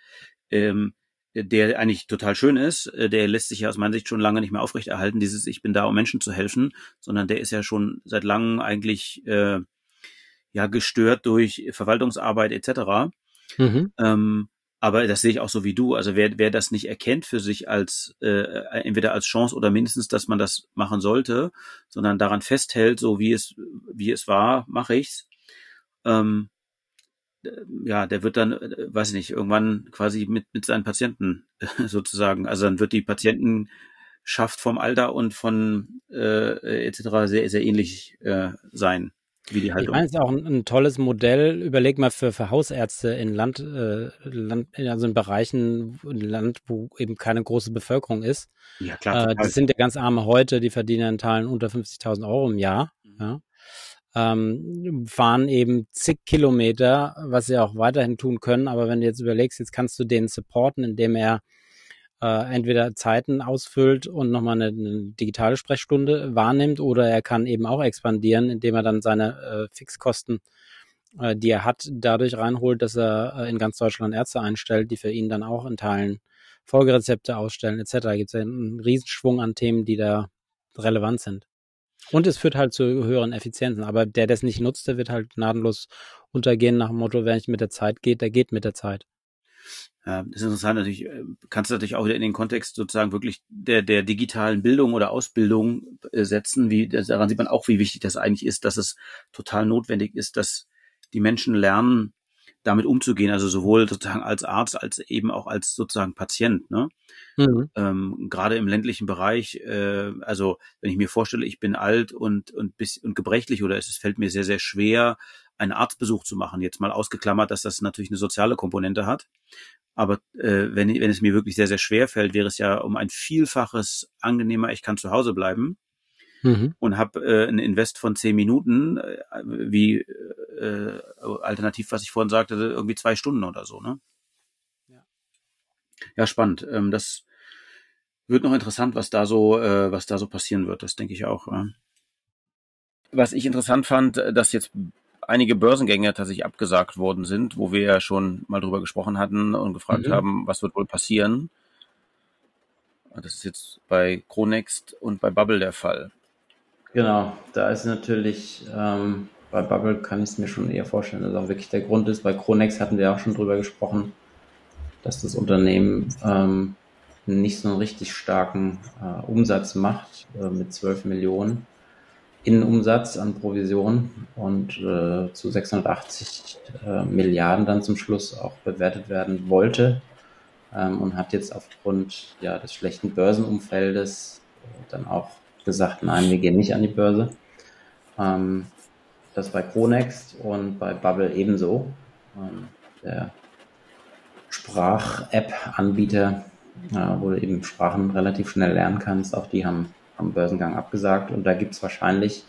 [SPEAKER 2] ähm, der eigentlich total schön ist, äh, der lässt sich ja aus meiner Sicht schon lange nicht mehr aufrechterhalten, dieses Ich bin da, um Menschen zu helfen, sondern der ist ja schon seit langem eigentlich äh, ja gestört durch Verwaltungsarbeit etc. Mhm. Ähm, aber das sehe ich auch so wie du. Also wer, wer das nicht erkennt für sich als äh, entweder als Chance oder mindestens, dass man das machen sollte, sondern daran festhält, so wie es wie es war, mache ich's. Ähm, ja, der wird dann, äh, weiß ich nicht, irgendwann quasi mit mit seinen Patienten sozusagen. Also dann wird die Patientenschaft vom Alter und von äh, etc. sehr sehr ähnlich äh, sein wie die Haltung.
[SPEAKER 4] Ich meine, es ist auch ein, ein, tolles Modell. Überleg mal für, für Hausärzte in Land, äh, Land, also in Bereichen, in Land, wo eben keine große Bevölkerung ist.
[SPEAKER 2] Ja, klar.
[SPEAKER 4] Äh, das sind ja ganz arme heute, die verdienen in Teilen unter 50.000 Euro im Jahr. Mhm. Ja. Ähm, fahren eben zig Kilometer, was sie auch weiterhin tun können. Aber wenn du jetzt überlegst, jetzt kannst du den supporten, indem er äh, entweder Zeiten ausfüllt und nochmal eine, eine digitale Sprechstunde wahrnimmt oder er kann eben auch expandieren, indem er dann seine äh, Fixkosten, äh, die er hat, dadurch reinholt, dass er äh, in ganz Deutschland Ärzte einstellt, die für ihn dann auch in Teilen Folgerezepte ausstellen etc. Da gibt es einen Riesenschwung an Themen, die da relevant sind. Und es führt halt zu höheren Effizienzen. Aber der, der es nicht nutzt, der wird halt gnadenlos untergehen nach dem Motto, wer nicht mit der Zeit geht, der geht mit der Zeit.
[SPEAKER 2] Das ist interessant natürlich, äh, kannst du natürlich auch wieder in den Kontext sozusagen wirklich der, der digitalen Bildung oder Ausbildung äh, setzen. Wie, daran sieht man auch, wie wichtig das eigentlich ist, dass es total notwendig ist, dass die Menschen lernen, damit umzugehen, also sowohl sozusagen als Arzt als eben auch als sozusagen Patient. Ne? Mhm. Ähm, gerade im ländlichen Bereich, äh, also wenn ich mir vorstelle, ich bin alt und und bis und gebrechlich oder es fällt mir sehr sehr schwer, einen Arztbesuch zu machen. Jetzt mal ausgeklammert, dass das natürlich eine soziale Komponente hat. Aber äh, wenn, wenn es mir wirklich sehr, sehr schwer fällt, wäre es ja um ein Vielfaches angenehmer, ich kann zu Hause bleiben mhm. und habe äh, ein Invest von zehn Minuten, äh, wie äh, alternativ, was ich vorhin sagte, irgendwie zwei Stunden oder so. Ne? Ja. ja, spannend. Ähm, das wird noch interessant, was da so, äh, was da so passieren wird. Das denke ich auch. Äh. Was ich interessant fand, dass jetzt einige Börsengänge tatsächlich abgesagt worden sind, wo wir ja schon mal drüber gesprochen hatten und gefragt mhm. haben, was wird wohl passieren. Das ist jetzt bei Chronext und bei Bubble der Fall.
[SPEAKER 3] Genau, da ist natürlich, ähm, bei Bubble kann ich es mir schon eher vorstellen, dass auch wirklich der Grund ist. Bei Chronext hatten wir auch schon drüber gesprochen, dass das Unternehmen ähm, nicht so einen richtig starken äh, Umsatz macht äh, mit 12 Millionen Innenumsatz an Provision und äh, zu 680 äh, Milliarden dann zum Schluss auch bewertet werden wollte ähm, und hat jetzt aufgrund ja, des schlechten Börsenumfeldes dann auch gesagt, nein, wir gehen nicht an die Börse. Ähm, das bei Chronext und bei Bubble ebenso. Ähm, der Sprach-App-Anbieter, äh, wo du eben Sprachen relativ schnell lernen kannst, auch die haben am Börsengang abgesagt und da gibt es wahrscheinlich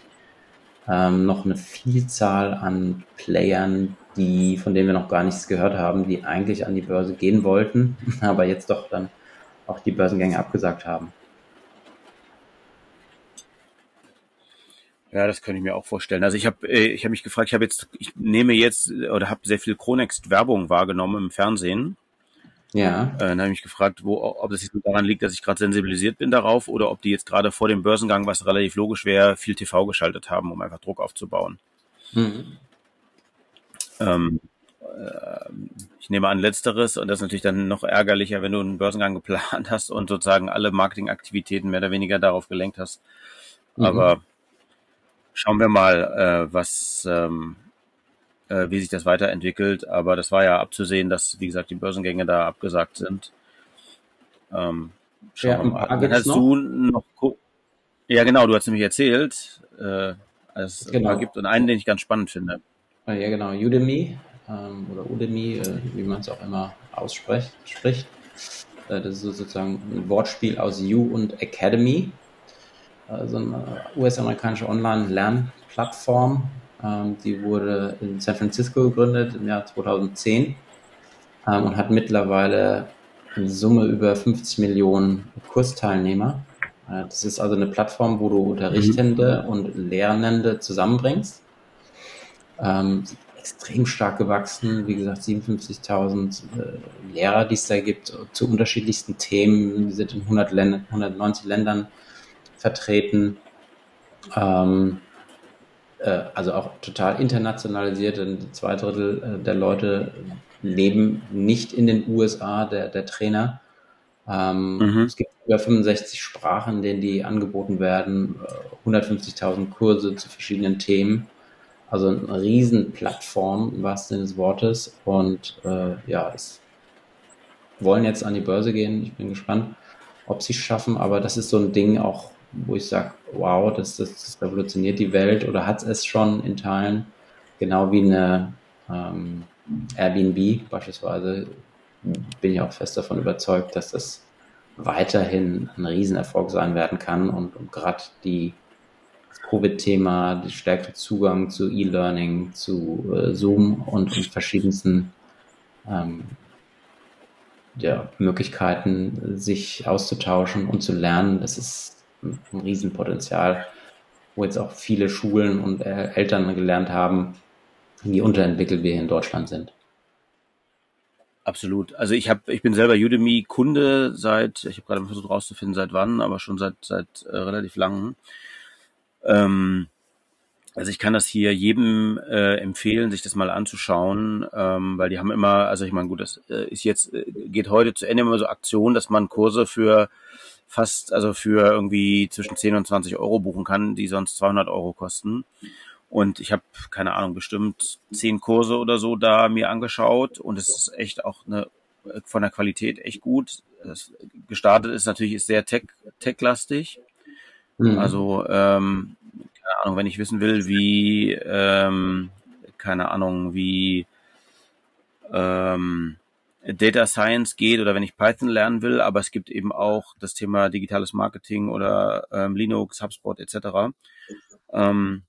[SPEAKER 3] ähm, noch eine Vielzahl an Playern, die, von denen wir noch gar nichts gehört haben, die eigentlich an die Börse gehen wollten, aber jetzt doch dann auch die Börsengänge abgesagt haben.
[SPEAKER 2] Ja, das könnte ich mir auch vorstellen. Also ich habe äh, ich habe mich gefragt, ich habe jetzt ich nehme jetzt oder habe sehr viel Chronext Werbung wahrgenommen im Fernsehen
[SPEAKER 3] ja.
[SPEAKER 2] Äh, dann habe ich mich gefragt, wo, ob das jetzt daran liegt, dass ich gerade sensibilisiert bin darauf oder ob die jetzt gerade vor dem Börsengang, was relativ logisch wäre, viel TV geschaltet haben, um einfach Druck aufzubauen. Mhm. Ähm, äh, ich nehme an letzteres und das ist natürlich dann noch ärgerlicher, wenn du einen Börsengang geplant hast und sozusagen alle Marketingaktivitäten mehr oder weniger darauf gelenkt hast. Mhm. Aber schauen wir mal, äh, was ähm, äh, wie sich das weiterentwickelt. Aber das war ja abzusehen, dass, wie gesagt, die Börsengänge da abgesagt sind. Ähm, schauen ja, wir mal. Dann hast noch? du noch, ja genau, du hast nämlich erzählt, äh, es genau. gibt und einen, den ich ganz spannend finde.
[SPEAKER 3] Ah, ja genau, Udemy ähm, oder Udemy, äh, wie man es auch immer ausspricht. Spricht. Äh, das ist sozusagen ein Wortspiel aus U und Academy, also eine US-amerikanische Online-Lernplattform. Ähm, die wurde in San Francisco gegründet im Jahr 2010 ähm, und hat mittlerweile in Summe über 50 Millionen Kursteilnehmer. Äh, das ist also eine Plattform, wo du Unterrichtende mhm. und Lernende zusammenbringst. Ähm, extrem stark gewachsen, wie gesagt, 57.000 äh, Lehrer, die es da gibt, zu unterschiedlichsten Themen. Wir sind in 100 Länder, 190 Ländern vertreten. Ähm, äh, also auch total internationalisiert, denn zwei Drittel äh, der Leute leben nicht in den USA, der, der Trainer. Ähm, mhm. Es gibt über 65 Sprachen, in denen die angeboten werden, 150.000 äh, Kurse zu verschiedenen Themen. Also eine Riesenplattform im wahrsten Sinne des Wortes. Und äh, ja, es wollen jetzt an die Börse gehen. Ich bin gespannt, ob sie es schaffen. Aber das ist so ein Ding auch, wo ich sage, wow, das, das, das revolutioniert die Welt oder hat es schon in Teilen. Genau wie eine ähm, Airbnb beispielsweise. Bin ich auch fest davon überzeugt, dass das weiterhin ein Riesenerfolg sein werden kann und, und gerade die Covid-Thema, der stärkere Zugang zu E-Learning, zu äh, Zoom und, und verschiedensten ähm, ja, Möglichkeiten, sich auszutauschen und zu lernen. Das ist ein, Riesenpotenzial, wo jetzt auch viele Schulen und äh, Eltern gelernt haben, wie unterentwickelt wir hier in Deutschland sind.
[SPEAKER 2] Absolut. Also ich habe, ich bin selber Udemy Kunde seit, ich habe gerade versucht rauszufinden, seit wann, aber schon seit seit äh, relativ langem. Ähm, also ich kann das hier jedem äh, empfehlen, sich das mal anzuschauen, ähm, weil die haben immer, also ich meine, gut, das äh, ist jetzt, äh, geht heute zu Ende immer so Aktion, dass man Kurse für fast, also für irgendwie zwischen 10 und 20 Euro buchen kann, die sonst 200 Euro kosten. Und ich habe, keine Ahnung, bestimmt zehn Kurse oder so da mir angeschaut und es ist echt auch eine von der Qualität echt gut. Das gestartet ist natürlich ist sehr tech, tech-lastig. Mhm. Also, ähm, keine Ahnung, wenn ich wissen will, wie, ähm, keine Ahnung, wie ähm, Data Science geht oder wenn ich Python lernen will, aber es gibt eben auch das Thema digitales Marketing oder ähm, Linux, HubSpot etc. Ähm,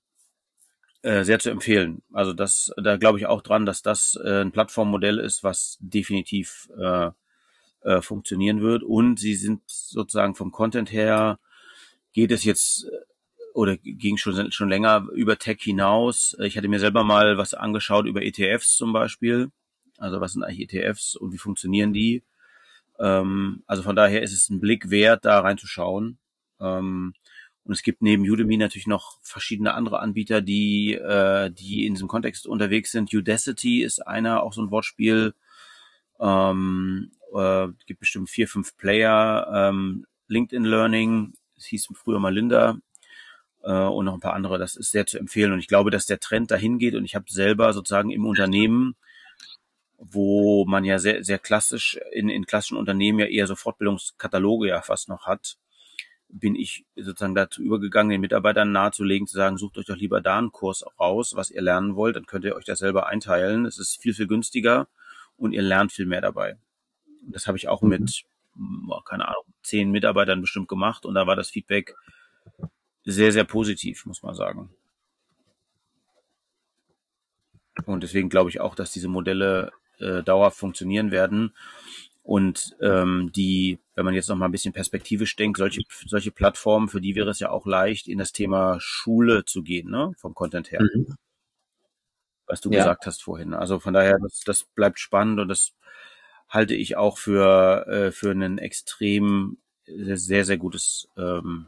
[SPEAKER 2] äh, sehr zu empfehlen. Also das, da glaube ich auch dran, dass das äh, ein Plattformmodell ist, was definitiv äh, äh, funktionieren wird. Und sie sind sozusagen vom Content her geht es jetzt äh, oder ging schon schon länger über Tech hinaus. Ich hatte mir selber mal was angeschaut über ETFs zum Beispiel. Also was sind eigentlich ETFs und wie funktionieren die? Ähm, also von daher ist es ein Blick wert, da reinzuschauen. Ähm, und es gibt neben Udemy natürlich noch verschiedene andere Anbieter, die, äh, die in diesem Kontext unterwegs sind. Udacity ist einer, auch so ein Wortspiel. Ähm, äh, gibt bestimmt vier, fünf Player. Ähm, LinkedIn Learning es hieß früher mal Linda äh, und noch ein paar andere. Das ist sehr zu empfehlen und ich glaube, dass der Trend dahin geht und ich habe selber sozusagen im Unternehmen, wo man ja sehr, sehr klassisch in, in klassischen Unternehmen ja eher so Fortbildungskataloge ja fast noch hat, bin ich sozusagen dazu übergegangen, den Mitarbeitern nahezulegen, zu sagen, sucht euch doch lieber da einen Kurs raus, was ihr lernen wollt, dann könnt ihr euch das selber einteilen. Es ist viel, viel günstiger und ihr lernt viel mehr dabei. Das habe ich auch mhm. mit keine Ahnung, zehn Mitarbeitern bestimmt gemacht und da war das Feedback sehr, sehr positiv, muss man sagen. Und deswegen glaube ich auch, dass diese Modelle äh, dauerhaft funktionieren werden. Und ähm, die, wenn man jetzt noch mal ein bisschen perspektivisch denkt, solche, solche Plattformen, für die wäre es ja auch leicht, in das Thema Schule zu gehen, ne? vom Content her. Mhm. Was du ja. gesagt hast vorhin. Also von daher, das, das bleibt spannend und das halte ich auch für, äh, für ein extrem sehr, sehr gutes, ähm,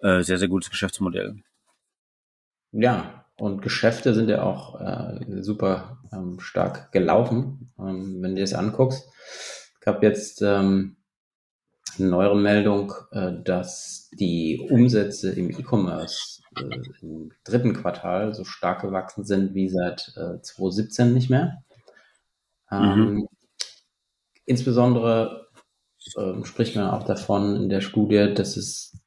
[SPEAKER 2] äh, sehr, sehr gutes Geschäftsmodell.
[SPEAKER 3] Ja, und Geschäfte sind ja auch äh, super ähm, stark gelaufen, ähm, wenn du das anguckst. Es gab jetzt ähm, eine neuere Meldung, äh, dass die Umsätze im E-Commerce äh, im dritten Quartal so stark gewachsen sind wie seit äh, 2017 nicht mehr. Mhm. Ähm, insbesondere äh, spricht man auch davon in der Studie, dass es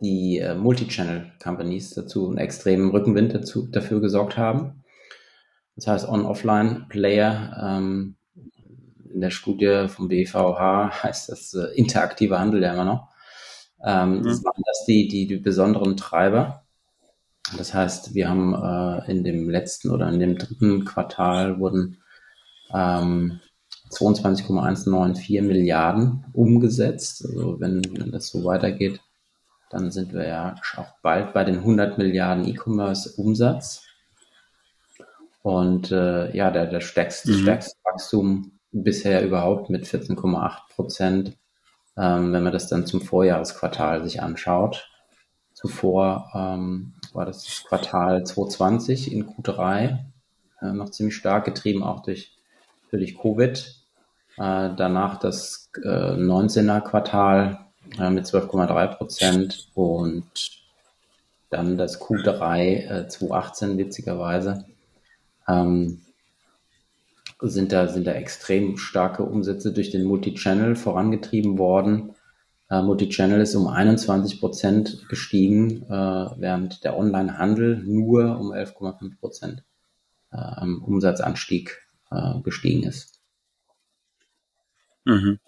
[SPEAKER 3] die äh, Multichannel-Companies dazu einen extremen Rückenwind dazu, dafür gesorgt haben. Das heißt, On-Offline-Player ähm, in der Studie vom BVH heißt das äh, interaktive Handel ja immer noch. Ähm, mhm. Das waren das die, die, die besonderen Treiber. Das heißt, wir haben äh, in dem letzten oder in dem dritten Quartal wurden ähm, 22,194 Milliarden umgesetzt. Also wenn, wenn das so weitergeht, dann sind wir ja auch bald bei den 100 Milliarden E-Commerce-Umsatz. Und äh, ja, der, der stärkste, mhm. stärkste Wachstum bisher überhaupt mit 14,8 Prozent, ähm, wenn man das dann zum Vorjahresquartal sich anschaut. Zuvor ähm, war das, das Quartal 2020 in Q3 äh, noch ziemlich stark getrieben, auch durch, durch Covid. Äh, danach das äh, 19er Quartal äh, mit 12,3 Prozent und dann das Q3 äh, 2018 witzigerweise ähm, sind da, sind da extrem starke Umsätze durch den Multichannel vorangetrieben worden. Äh, Multichannel ist um 21 Prozent gestiegen, äh, während der Onlinehandel nur um 11,5 Prozent äh, Umsatzanstieg äh, gestiegen ist.
[SPEAKER 2] Mhm.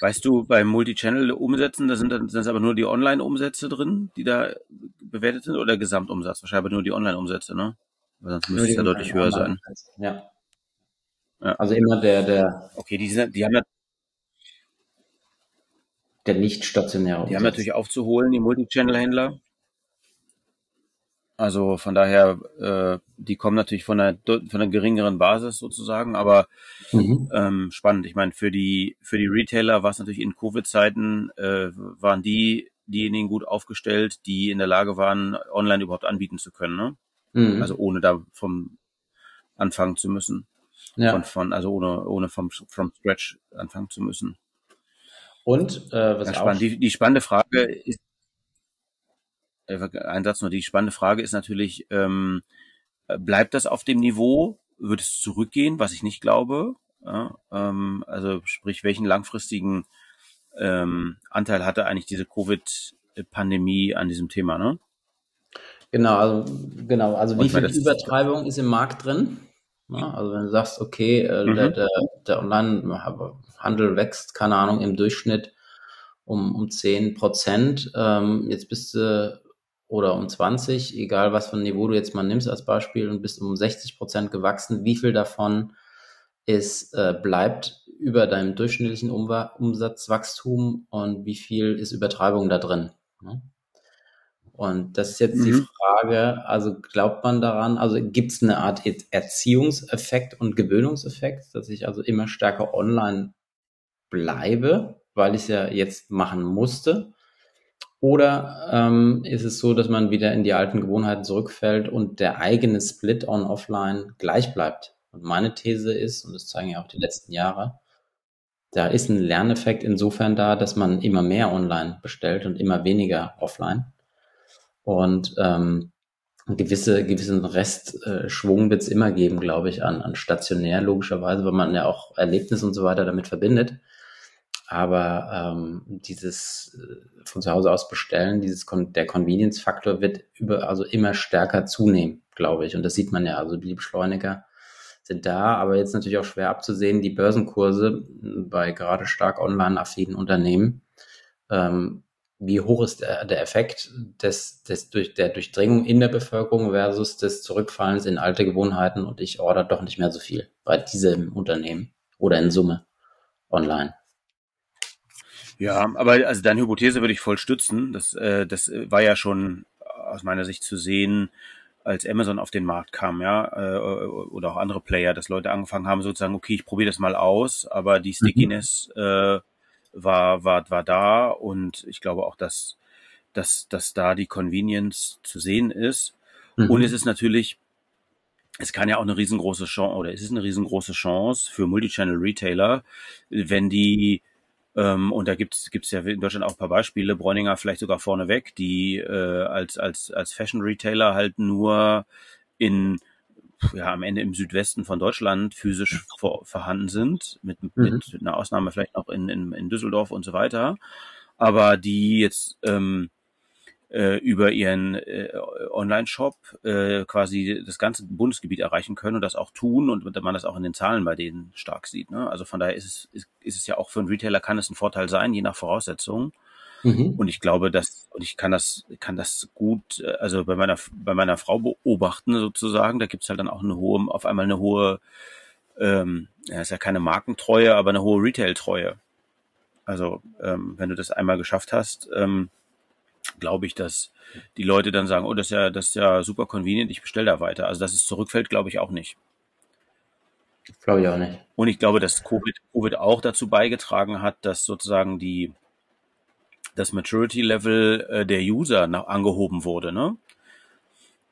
[SPEAKER 2] Weißt du, bei Multichannel-Umsätzen, da sind, sind das aber nur die Online-Umsätze drin, die da bewertet sind, oder Gesamtumsatz? Wahrscheinlich nur die Online-Umsätze, ne? Weil sonst müsste es ja deutlich höher sein.
[SPEAKER 3] Ja. ja. Also immer der, der.
[SPEAKER 2] Okay, die, sind, die haben ja.
[SPEAKER 3] Der nicht stationäre
[SPEAKER 2] Umsatz. Die haben natürlich aufzuholen, die Multichannel-Händler. Also von daher, äh, die kommen natürlich von einer, von einer geringeren Basis sozusagen, aber mhm. ähm, spannend. Ich meine, für die für die Retailer war es natürlich in Covid-Zeiten äh, waren die diejenigen gut aufgestellt, die in der Lage waren, online überhaupt anbieten zu können. Ne? Mhm. Also ohne da vom anfangen zu müssen. Ja. Von, von, also ohne, ohne vom, from scratch anfangen zu müssen.
[SPEAKER 3] Und äh, was
[SPEAKER 2] ja, spannend. Die, die spannende Frage ist, ein Satz nur, die spannende Frage ist natürlich, ähm, bleibt das auf dem Niveau? Wird es zurückgehen, was ich nicht glaube? Ja, ähm, also sprich, welchen langfristigen ähm, Anteil hatte eigentlich diese Covid-Pandemie an diesem Thema, ne?
[SPEAKER 3] Genau, also, genau, also wie viel Übertreibung ist im Markt drin? Ja, also wenn du sagst, okay, äh, mhm. der, der, der Online-Handel wächst, keine Ahnung, im Durchschnitt um, um 10 Prozent, ähm, jetzt bist du, oder um 20, egal was für ein Niveau du jetzt mal nimmst als Beispiel und bist um 60 Prozent gewachsen, wie viel davon ist, äh, bleibt über deinem durchschnittlichen um Umsatzwachstum und wie viel ist Übertreibung da drin? Ne? Und das ist jetzt mhm. die Frage, also glaubt man daran, also gibt es eine Art Erziehungseffekt und Gewöhnungseffekt, dass ich also immer stärker online bleibe, weil ich es ja jetzt machen musste? Oder ähm, ist es so, dass man wieder in die alten Gewohnheiten zurückfällt und der eigene Split on-offline gleich bleibt? Und meine These ist, und das zeigen ja auch die letzten Jahre, da ist ein Lerneffekt insofern da, dass man immer mehr online bestellt und immer weniger offline. Und ähm, gewisse, gewissen Restschwung äh, wird es immer geben, glaube ich, an, an stationär, logischerweise, weil man ja auch Erlebnis und so weiter damit verbindet. Aber ähm, dieses äh, von zu Hause aus bestellen, dieses Con der Convenience-Faktor wird über, also immer stärker zunehmen, glaube ich. Und das sieht man ja. Also die Beschleuniger sind da, aber jetzt natürlich auch schwer abzusehen, die Börsenkurse bei gerade stark online-affinen Unternehmen ähm, wie hoch ist der, der Effekt des, des durch, der Durchdringung in der Bevölkerung versus des Zurückfallens in alte Gewohnheiten und ich order doch nicht mehr so viel bei diesem Unternehmen oder in Summe online.
[SPEAKER 2] Ja, aber also deine Hypothese würde ich voll stützen. Das, äh, das war ja schon aus meiner Sicht zu sehen, als Amazon auf den Markt kam, ja, äh, oder auch andere Player, dass Leute angefangen haben, sozusagen, okay, ich probiere das mal aus, aber die mhm. Stickiness mhm. äh, war, war, war da und ich glaube auch, dass, dass, dass da die Convenience zu sehen ist. Mhm. Und es ist natürlich, es kann ja auch eine riesengroße Chance, oder es ist eine riesengroße Chance für Multichannel-Retailer, wenn die, ähm, und da gibt's gibt's ja in Deutschland auch ein paar Beispiele, Bräuninger vielleicht sogar vorneweg, die äh, als, als, als Fashion-Retailer halt nur in ja am Ende im Südwesten von Deutschland physisch vor, vorhanden sind, mit, mhm. mit einer Ausnahme vielleicht noch in, in, in Düsseldorf und so weiter, aber die jetzt ähm, äh, über ihren äh, Online-Shop äh, quasi das ganze Bundesgebiet erreichen können und das auch tun und man das auch in den Zahlen bei denen stark sieht. Ne? Also von daher ist es, ist, ist es ja auch für einen Retailer kann es ein Vorteil sein, je nach Voraussetzungen. Mhm. Und ich glaube, dass, und ich kann das, kann das gut, äh, also bei meiner, bei meiner Frau beobachten sozusagen, da gibt's halt dann auch eine hohe, auf einmal eine hohe, ähm, ja, ist ja keine Markentreue, aber eine hohe Retail-Treue. Also, ähm, wenn du das einmal geschafft hast, ähm, glaube ich, dass die Leute dann sagen, oh, das ist ja, das ist ja super convenient, ich bestelle da weiter. Also, dass es zurückfällt, glaube ich auch nicht.
[SPEAKER 3] Glaube ich auch nicht.
[SPEAKER 2] Und ich glaube, dass Covid, Covid auch dazu beigetragen hat, dass sozusagen die, das Maturity Level äh, der User nach, angehoben wurde, ne?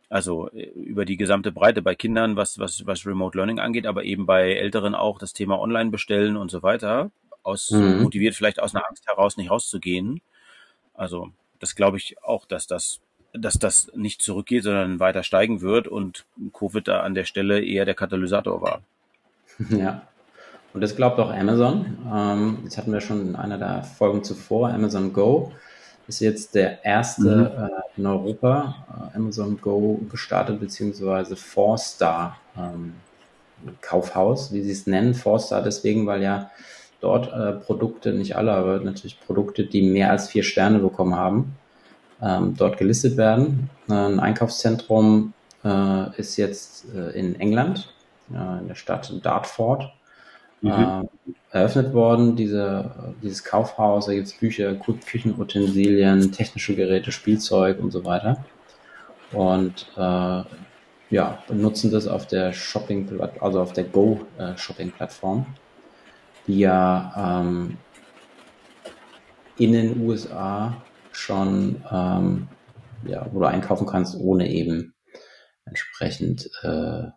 [SPEAKER 2] Also äh, über die gesamte Breite bei Kindern, was, was, was Remote Learning angeht, aber eben bei Älteren auch das Thema Online bestellen und so weiter, aus, mhm. motiviert vielleicht aus einer Angst heraus nicht rauszugehen. Also das glaube ich auch, dass das, dass das nicht zurückgeht, sondern weiter steigen wird und Covid da an der Stelle eher der Katalysator war.
[SPEAKER 3] Ja. Und das glaubt auch Amazon. Ähm, das hatten wir schon in einer der Folgen zuvor. Amazon Go ist jetzt der erste mhm. äh, in Europa. Äh, Amazon Go gestartet, beziehungsweise Four-Star ähm, Kaufhaus, wie sie es nennen. Four-Star deswegen, weil ja dort äh, Produkte, nicht alle, aber natürlich Produkte, die mehr als vier Sterne bekommen haben, ähm, dort gelistet werden. ein Einkaufszentrum äh, ist jetzt äh, in England, äh, in der Stadt Dartford, mhm. Äh, eröffnet worden. Diese, dieses Kaufhaus, da gibt es Bücher, Küchenutensilien, technische Geräte, Spielzeug und so weiter. Und äh, ja, benutzen das auf der Shopping, also auf der Go Shopping Plattform die ja ähm, in den USA schon, ähm, ja, wo du einkaufen kannst, ohne eben entsprechend äh,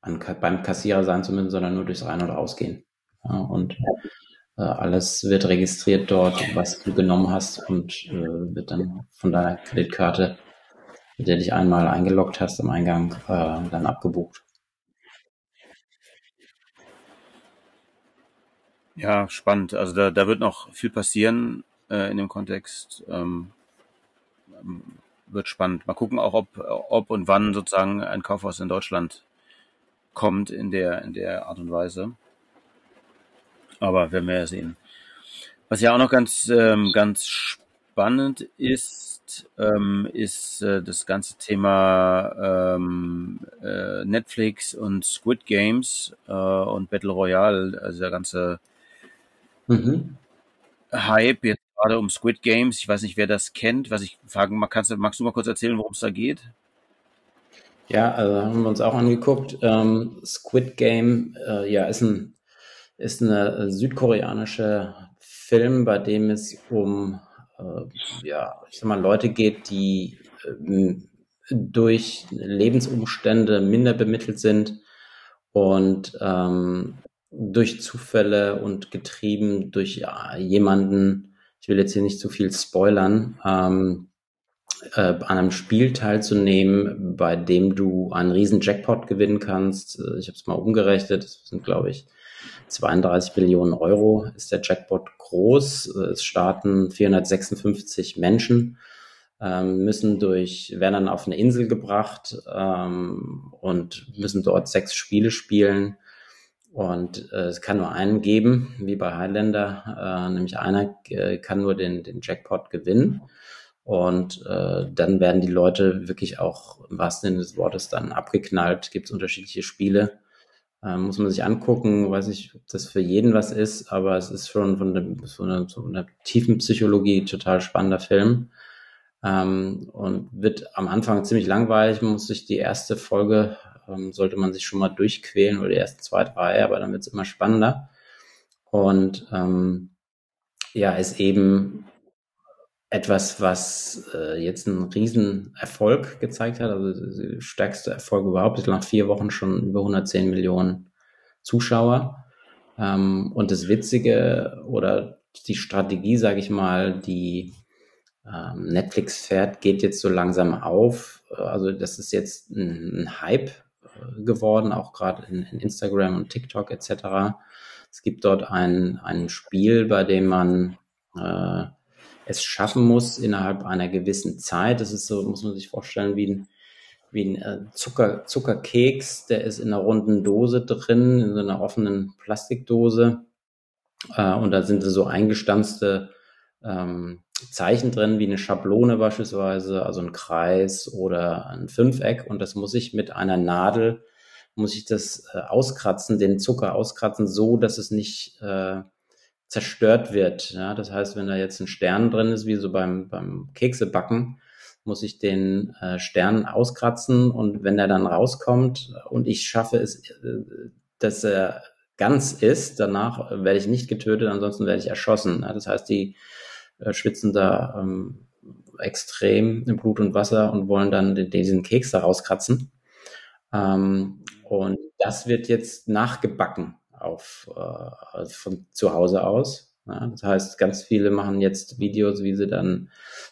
[SPEAKER 3] an, beim Kassierer sein zu müssen, sondern nur durchs Rein- und Ausgehen. Ja, und äh, alles wird registriert dort, was du genommen hast und äh, wird dann von deiner Kreditkarte, mit der dich einmal eingeloggt hast am Eingang, äh, dann abgebucht.
[SPEAKER 2] Ja, spannend. Also da, da wird noch viel passieren äh, in dem Kontext. Ähm, wird spannend. Mal gucken auch, ob, ob und wann sozusagen ein Kaufhaus in Deutschland kommt in der, in der Art und Weise. Aber werden wir ja sehen. Was ja auch noch ganz, ähm, ganz spannend ist, ähm, ist äh, das ganze Thema ähm, äh, Netflix und Squid Games äh, und Battle Royale, also der ganze Mhm. Hype jetzt gerade um Squid Games. Ich weiß nicht, wer das kennt. Was ich fragen mag, kannst, magst du mal kurz erzählen, worum es da geht?
[SPEAKER 3] Ja, also haben wir uns auch angeguckt. Ähm, Squid Game, äh, ja, ist ein ist eine südkoreanische Film, bei dem es um äh, ja, ich sag mal, Leute geht, die äh, durch Lebensumstände minder bemittelt sind und ähm, durch Zufälle und getrieben durch ja, jemanden, ich will jetzt hier nicht zu viel spoilern, ähm, äh, an einem Spiel teilzunehmen, bei dem du einen riesen Jackpot gewinnen kannst. Äh, ich habe es mal umgerechnet, das sind glaube ich 32 Millionen Euro ist der Jackpot groß. Äh, es starten 456 Menschen, ähm, müssen durch, werden dann auf eine Insel gebracht ähm, und müssen dort sechs Spiele spielen und äh, es kann nur einen geben, wie bei Highlander, äh, nämlich einer äh, kann nur den, den Jackpot gewinnen. Und äh, dann werden die Leute wirklich auch im wahrsten Sinne des Wortes dann abgeknallt. Gibt es unterschiedliche Spiele. Äh, muss man sich angucken. Weiß nicht, ob das für jeden was ist, aber es ist schon von, dem, von, einer, von einer tiefen Psychologie total spannender Film. Ähm, und wird am Anfang ziemlich langweilig. Muss sich die erste Folge ähm, sollte man sich schon mal durchquälen oder ersten zwei, drei, aber dann wird es immer spannender. Und ähm, ja, ist eben etwas, was äh, jetzt einen riesen Erfolg gezeigt hat, also der stärkste Erfolg überhaupt, ist nach vier Wochen schon über 110 Millionen Zuschauer. Ähm, und das Witzige oder die Strategie, sage ich mal, die ähm, Netflix fährt, geht jetzt so langsam auf. Also das ist jetzt ein, ein Hype, geworden, auch gerade in, in, Instagram und TikTok etc. Es gibt dort ein, ein Spiel, bei dem man äh, es schaffen muss innerhalb einer gewissen Zeit. Das ist so, muss man sich vorstellen, wie ein, wie ein äh, Zucker, Zuckerkeks, der ist in einer runden Dose drin, in so einer offenen Plastikdose. Äh, und da sind so eingestanzte ähm, Zeichen drin, wie eine Schablone beispielsweise, also ein Kreis oder ein Fünfeck. Und das muss ich mit einer Nadel, muss ich das äh, auskratzen, den Zucker auskratzen, so dass es nicht äh, zerstört wird. Ja, das heißt, wenn da jetzt ein Stern drin ist, wie so beim, beim Keksebacken, muss ich den äh, Stern auskratzen und wenn er dann rauskommt und ich schaffe es, äh, dass er ganz ist, danach werde ich nicht getötet, ansonsten werde ich erschossen. Ja, das heißt, die äh, schwitzen da ähm, extrem im Blut und Wasser und wollen dann den, diesen Keks da rauskratzen. Ähm, und das wird jetzt nachgebacken auf, äh, von zu Hause aus. Ja, das heißt, ganz viele machen jetzt Videos, wie sie dann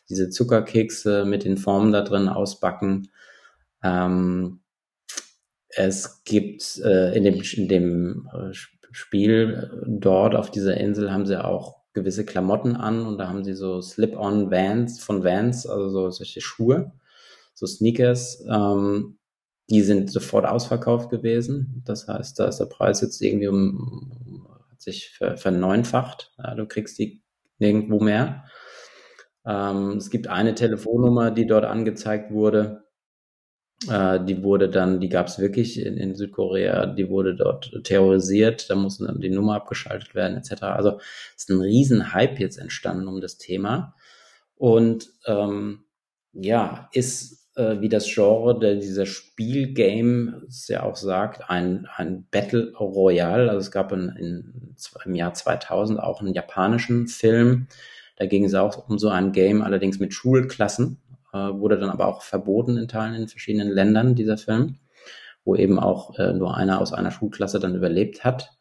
[SPEAKER 3] diese Zuckerkekse mit den Formen da drin ausbacken. Ähm, es gibt äh, in dem, in dem äh, Spiel dort auf dieser Insel haben sie auch gewisse Klamotten an und da haben sie so Slip-on Vans von Vans, also so solche Schuhe, so Sneakers. Ähm, die sind sofort ausverkauft gewesen. Das heißt, da ist der Preis jetzt irgendwie um, hat sich ver, verneunfacht. Ja, du kriegst die nirgendwo mehr. Ähm, es gibt eine Telefonnummer, die dort angezeigt wurde. Äh, die wurde dann, die gab es wirklich in, in, Südkorea, die wurde dort terrorisiert, da mussten dann die Nummer abgeschaltet werden, etc. Also ist ein riesen Hype jetzt entstanden um das Thema. Und ähm, ja, ist äh, wie das Genre der, dieser Spielgame es ja auch sagt, ein, ein Battle Royale. Also es gab in, in, im Jahr 2000 auch einen japanischen Film. Da ging es auch um so ein Game, allerdings mit Schulklassen äh, wurde dann aber auch verboten in Teilen in verschiedenen Ländern, dieser Film, wo eben auch äh, nur einer aus einer Schulklasse dann überlebt hat.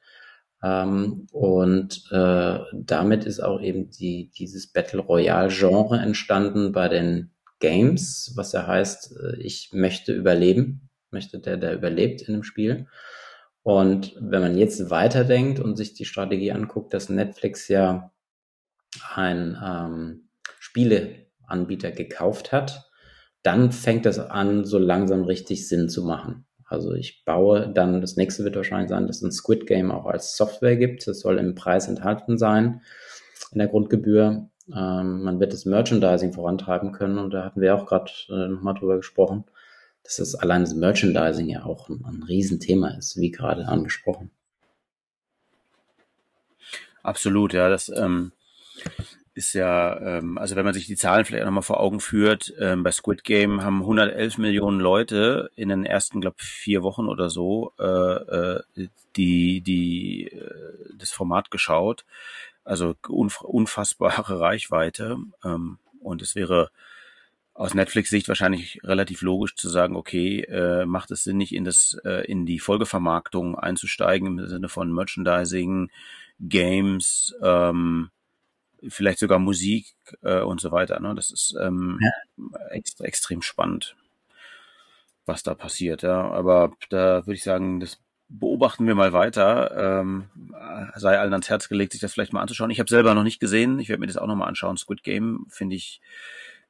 [SPEAKER 3] Ähm, und äh, damit ist auch eben die, dieses Battle Royale Genre entstanden bei den Games, was ja heißt, äh, ich möchte überleben, möchte der, der überlebt in dem Spiel. Und wenn man jetzt weiterdenkt und sich die Strategie anguckt, dass Netflix ja ein ähm, Spiele Anbieter gekauft hat, dann fängt es an, so langsam richtig Sinn zu machen. Also ich baue dann, das nächste wird wahrscheinlich sein, dass es ein Squid Game auch als Software gibt. Das soll im Preis enthalten sein, in der Grundgebühr. Ähm, man wird das Merchandising vorantreiben können und da hatten wir auch gerade äh, nochmal drüber gesprochen, dass das allein das Merchandising ja auch ein, ein Riesenthema ist, wie gerade angesprochen.
[SPEAKER 2] Absolut, ja. Das ähm, ist ja, ähm, also wenn man sich die Zahlen vielleicht nochmal vor Augen führt, ähm, bei Squid Game haben 111 Millionen Leute in den ersten, glaube vier Wochen oder so äh, äh, die die äh, das Format geschaut. Also unf unfassbare Reichweite. Ähm, und es wäre aus Netflix-Sicht wahrscheinlich relativ logisch zu sagen, okay, äh, macht es Sinn, nicht in das äh, in die Folgevermarktung einzusteigen im Sinne von Merchandising, Games, ähm, vielleicht sogar Musik äh, und so weiter. Ne? Das ist ähm, ja. extra, extrem spannend, was da passiert. Ja, aber da würde ich sagen, das beobachten wir mal weiter. Ähm, sei allen ans Herz gelegt, sich das vielleicht mal anzuschauen. Ich habe selber noch nicht gesehen. Ich werde mir das auch noch mal anschauen. Squid Game finde ich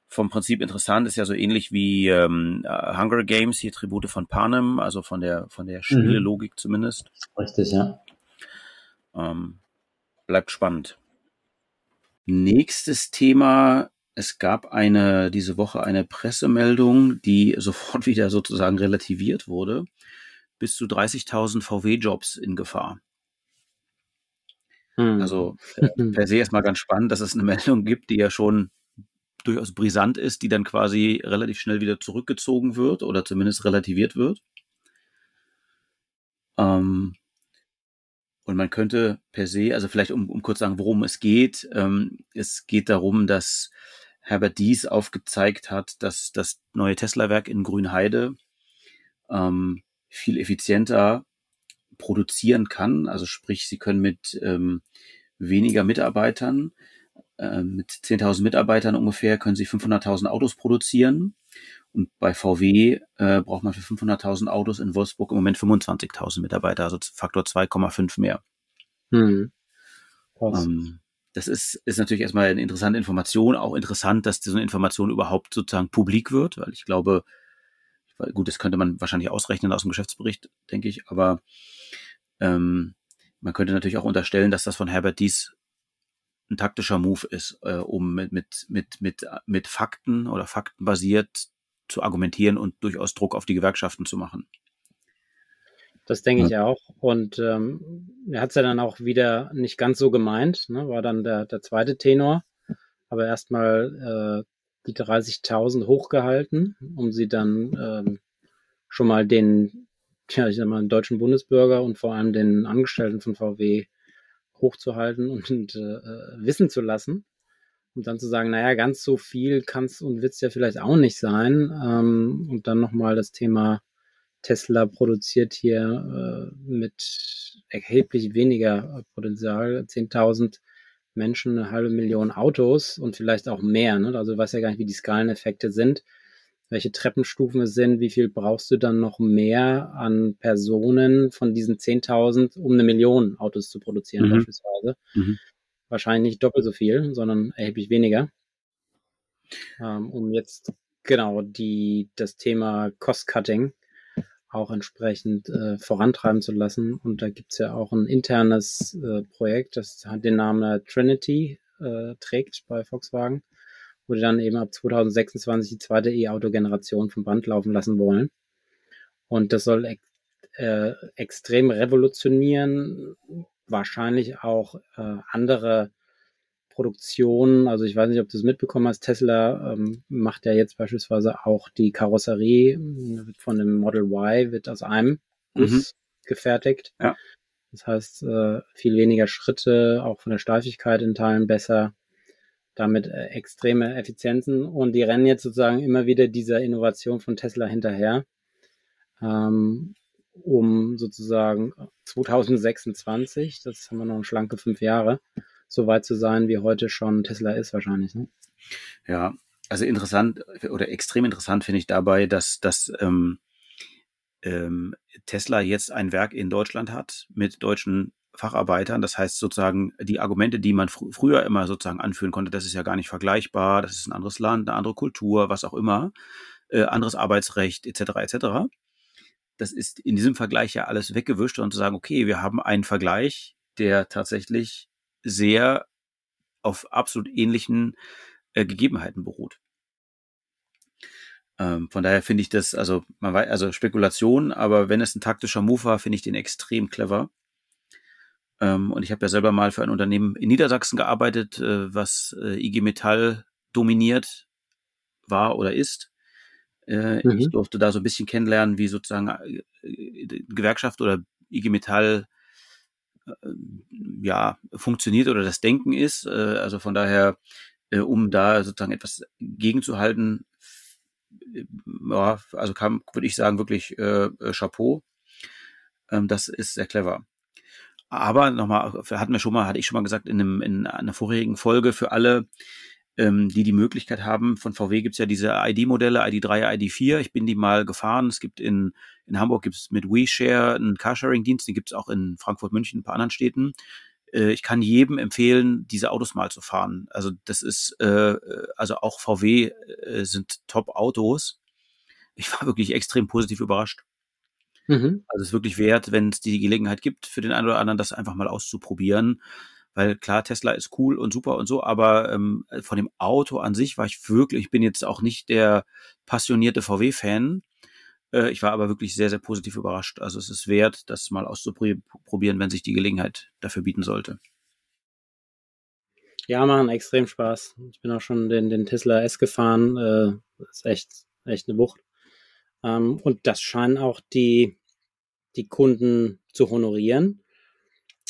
[SPEAKER 2] vom Prinzip interessant. Ist ja so ähnlich wie ähm, Hunger Games, hier Tribute von Panem, also von der von der Spielelogik mhm. zumindest.
[SPEAKER 3] Richtig, ja.
[SPEAKER 2] Ähm, bleibt spannend. Nächstes Thema. Es gab eine, diese Woche eine Pressemeldung, die sofort wieder sozusagen relativiert wurde. Bis zu 30.000 VW-Jobs in Gefahr. Hm. Also äh, per se erstmal ganz spannend, dass es eine Meldung gibt, die ja schon durchaus brisant ist, die dann quasi relativ schnell wieder zurückgezogen wird oder zumindest relativiert wird. Ähm, und man könnte per se, also vielleicht um, um kurz sagen, worum es geht. Ähm, es geht darum, dass Herbert Dies aufgezeigt hat, dass das neue Tesla-Werk in Grünheide ähm, viel effizienter produzieren kann. Also sprich, sie können mit ähm, weniger Mitarbeitern, äh, mit 10.000 Mitarbeitern ungefähr, können sie 500.000 Autos produzieren Und bei VW äh, braucht man für 500.000 Autos in Wolfsburg im Moment 25.000 Mitarbeiter, also Faktor 2,5 mehr. Hm. Ähm, das ist, ist natürlich erstmal eine interessante Information, auch interessant, dass diese Information überhaupt sozusagen publik wird, weil ich glaube, gut, das könnte man wahrscheinlich ausrechnen aus dem Geschäftsbericht, denke ich, aber ähm, man könnte natürlich auch unterstellen, dass das von Herbert Dies ein taktischer Move ist, äh, um mit, mit, mit, mit, mit Fakten oder Fakten basiert zu argumentieren und durchaus Druck auf die Gewerkschaften zu machen.
[SPEAKER 4] Das denke ich auch. Und ähm, er hat es ja dann auch wieder nicht ganz so gemeint, ne? war dann der, der zweite Tenor, aber erstmal äh, die 30.000 hochgehalten, um sie dann ähm, schon mal den, ja, ich sag mal, den deutschen Bundesbürger und vor allem den Angestellten von VW hochzuhalten und, und äh, wissen zu lassen. Und dann zu sagen, naja, ganz so viel kann es und wird es ja vielleicht auch nicht sein. Ähm, und dann nochmal das Thema Tesla produziert hier äh, mit erheblich weniger Potenzial, 10.000 Menschen, eine halbe Million Autos und vielleicht auch mehr. Ne? Also du weißt ja gar nicht, wie die Skaleneffekte sind, welche Treppenstufen es sind, wie viel brauchst du dann noch mehr an Personen von diesen 10.000, um eine Million Autos zu produzieren mhm. beispielsweise. Mhm. Wahrscheinlich nicht doppelt so viel, sondern erheblich weniger. Ähm, um jetzt genau die, das Thema Cost-Cutting auch entsprechend äh, vorantreiben zu lassen. Und da gibt's ja auch ein internes äh, Projekt, das den Namen Trinity äh, trägt bei Volkswagen, wo die dann eben ab 2026 die zweite E-Auto-Generation vom Band laufen lassen wollen. Und das soll äh, extrem revolutionieren, wahrscheinlich auch äh, andere Produktion, also ich weiß nicht, ob du es mitbekommen hast, Tesla ähm, macht ja jetzt beispielsweise auch die Karosserie von dem Model Y, wird aus einem Guss mhm. gefertigt. Ja. Das heißt, äh, viel weniger Schritte, auch von der Steifigkeit in Teilen besser, damit äh, extreme Effizienzen und die rennen jetzt sozusagen immer wieder dieser Innovation von Tesla hinterher, ähm, um sozusagen 2026, das haben wir noch schlanke fünf Jahre, so weit zu sein, wie heute schon Tesla ist wahrscheinlich. Ne?
[SPEAKER 2] Ja, also interessant oder extrem interessant finde ich dabei, dass, dass ähm, ähm, Tesla jetzt ein Werk in Deutschland hat mit deutschen Facharbeitern. Das heißt sozusagen, die Argumente, die man fr früher immer sozusagen anführen konnte, das ist ja gar nicht vergleichbar, das ist ein anderes Land, eine andere Kultur, was auch immer, äh, anderes Arbeitsrecht etc. etc. Das ist in diesem Vergleich ja alles weggewischt und zu sagen, okay, wir haben einen Vergleich, der tatsächlich sehr auf absolut ähnlichen äh, Gegebenheiten beruht. Ähm, von daher finde ich das, also man weiß, also Spekulation, aber wenn es ein taktischer Move war, finde ich den extrem clever. Ähm, und ich habe ja selber mal für ein Unternehmen in Niedersachsen gearbeitet, äh, was äh, IG Metall dominiert war oder ist. Äh, mhm. Ich durfte da so ein bisschen kennenlernen, wie sozusagen äh, Gewerkschaft oder IG Metall äh, ja, funktioniert oder das Denken ist. Äh, also von daher, um da sozusagen etwas gegenzuhalten, ja, also kam, würde ich sagen, wirklich äh, Chapeau. Ähm, das ist sehr clever. Aber nochmal, hatten wir schon mal, hatte ich schon mal gesagt in, einem, in einer vorigen Folge für alle, ähm, die die Möglichkeit haben. Von VW gibt's ja diese ID-Modelle, ID3, ID4. Ich bin die mal gefahren. Es gibt in, in Hamburg gibt's mit WeShare einen Carsharing-Dienst, den gibt's auch in Frankfurt, München, ein paar anderen Städten. Äh, ich kann jedem empfehlen, diese Autos mal zu fahren. Also das ist, äh, also auch VW äh, sind Top-Autos. Ich war wirklich extrem positiv überrascht. Mhm. Also es ist wirklich wert, wenn es die Gelegenheit gibt, für den einen oder anderen das einfach mal auszuprobieren. Weil klar, Tesla ist cool und super und so, aber ähm, von dem Auto an sich war ich wirklich, ich bin jetzt auch nicht der passionierte VW-Fan. Äh, ich war aber wirklich sehr, sehr positiv überrascht. Also es ist wert, das mal auszuprobieren, wenn sich die Gelegenheit dafür bieten sollte.
[SPEAKER 4] Ja, machen extrem Spaß. Ich bin auch schon den, den Tesla S gefahren. Äh, ist echt, echt eine Wucht. Ähm, und das scheinen auch die, die Kunden zu honorieren.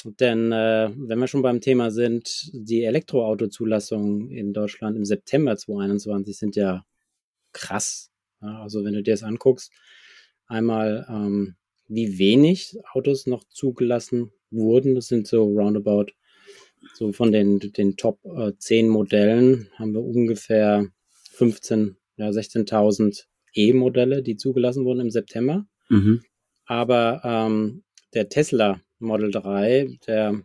[SPEAKER 4] Denn äh, wenn wir schon beim Thema sind, die Elektroautozulassungen in Deutschland im September 2021 sind ja krass. Ja, also wenn du dir das anguckst, einmal ähm, wie wenig Autos noch zugelassen wurden, das sind so roundabout, so von den, den Top äh, 10 Modellen haben wir ungefähr 15, ja 16.000 E-Modelle, die zugelassen wurden im September. Mhm. Aber ähm, der Tesla Model 3, der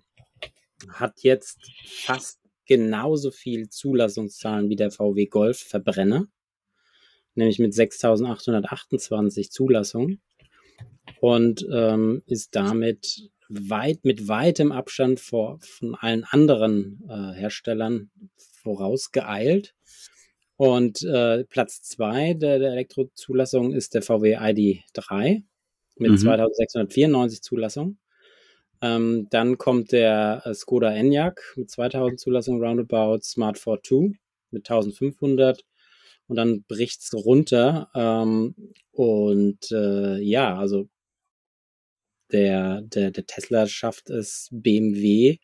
[SPEAKER 4] hat jetzt fast genauso viel Zulassungszahlen wie der VW Golf Verbrenner, nämlich mit 6.828 Zulassungen und ähm, ist damit weit mit weitem Abstand vor, von allen anderen äh, Herstellern vorausgeeilt. Und äh, Platz zwei der, der Elektrozulassung ist der VW ID3 mit mhm. 2694 Zulassungen. Ähm, dann kommt der äh, Skoda Enyaq mit 2000 Zulassungen roundabout, Smart 42 mit 1500 und dann bricht's runter. Ähm, und äh, ja, also der, der, der Tesla schafft es, BMW,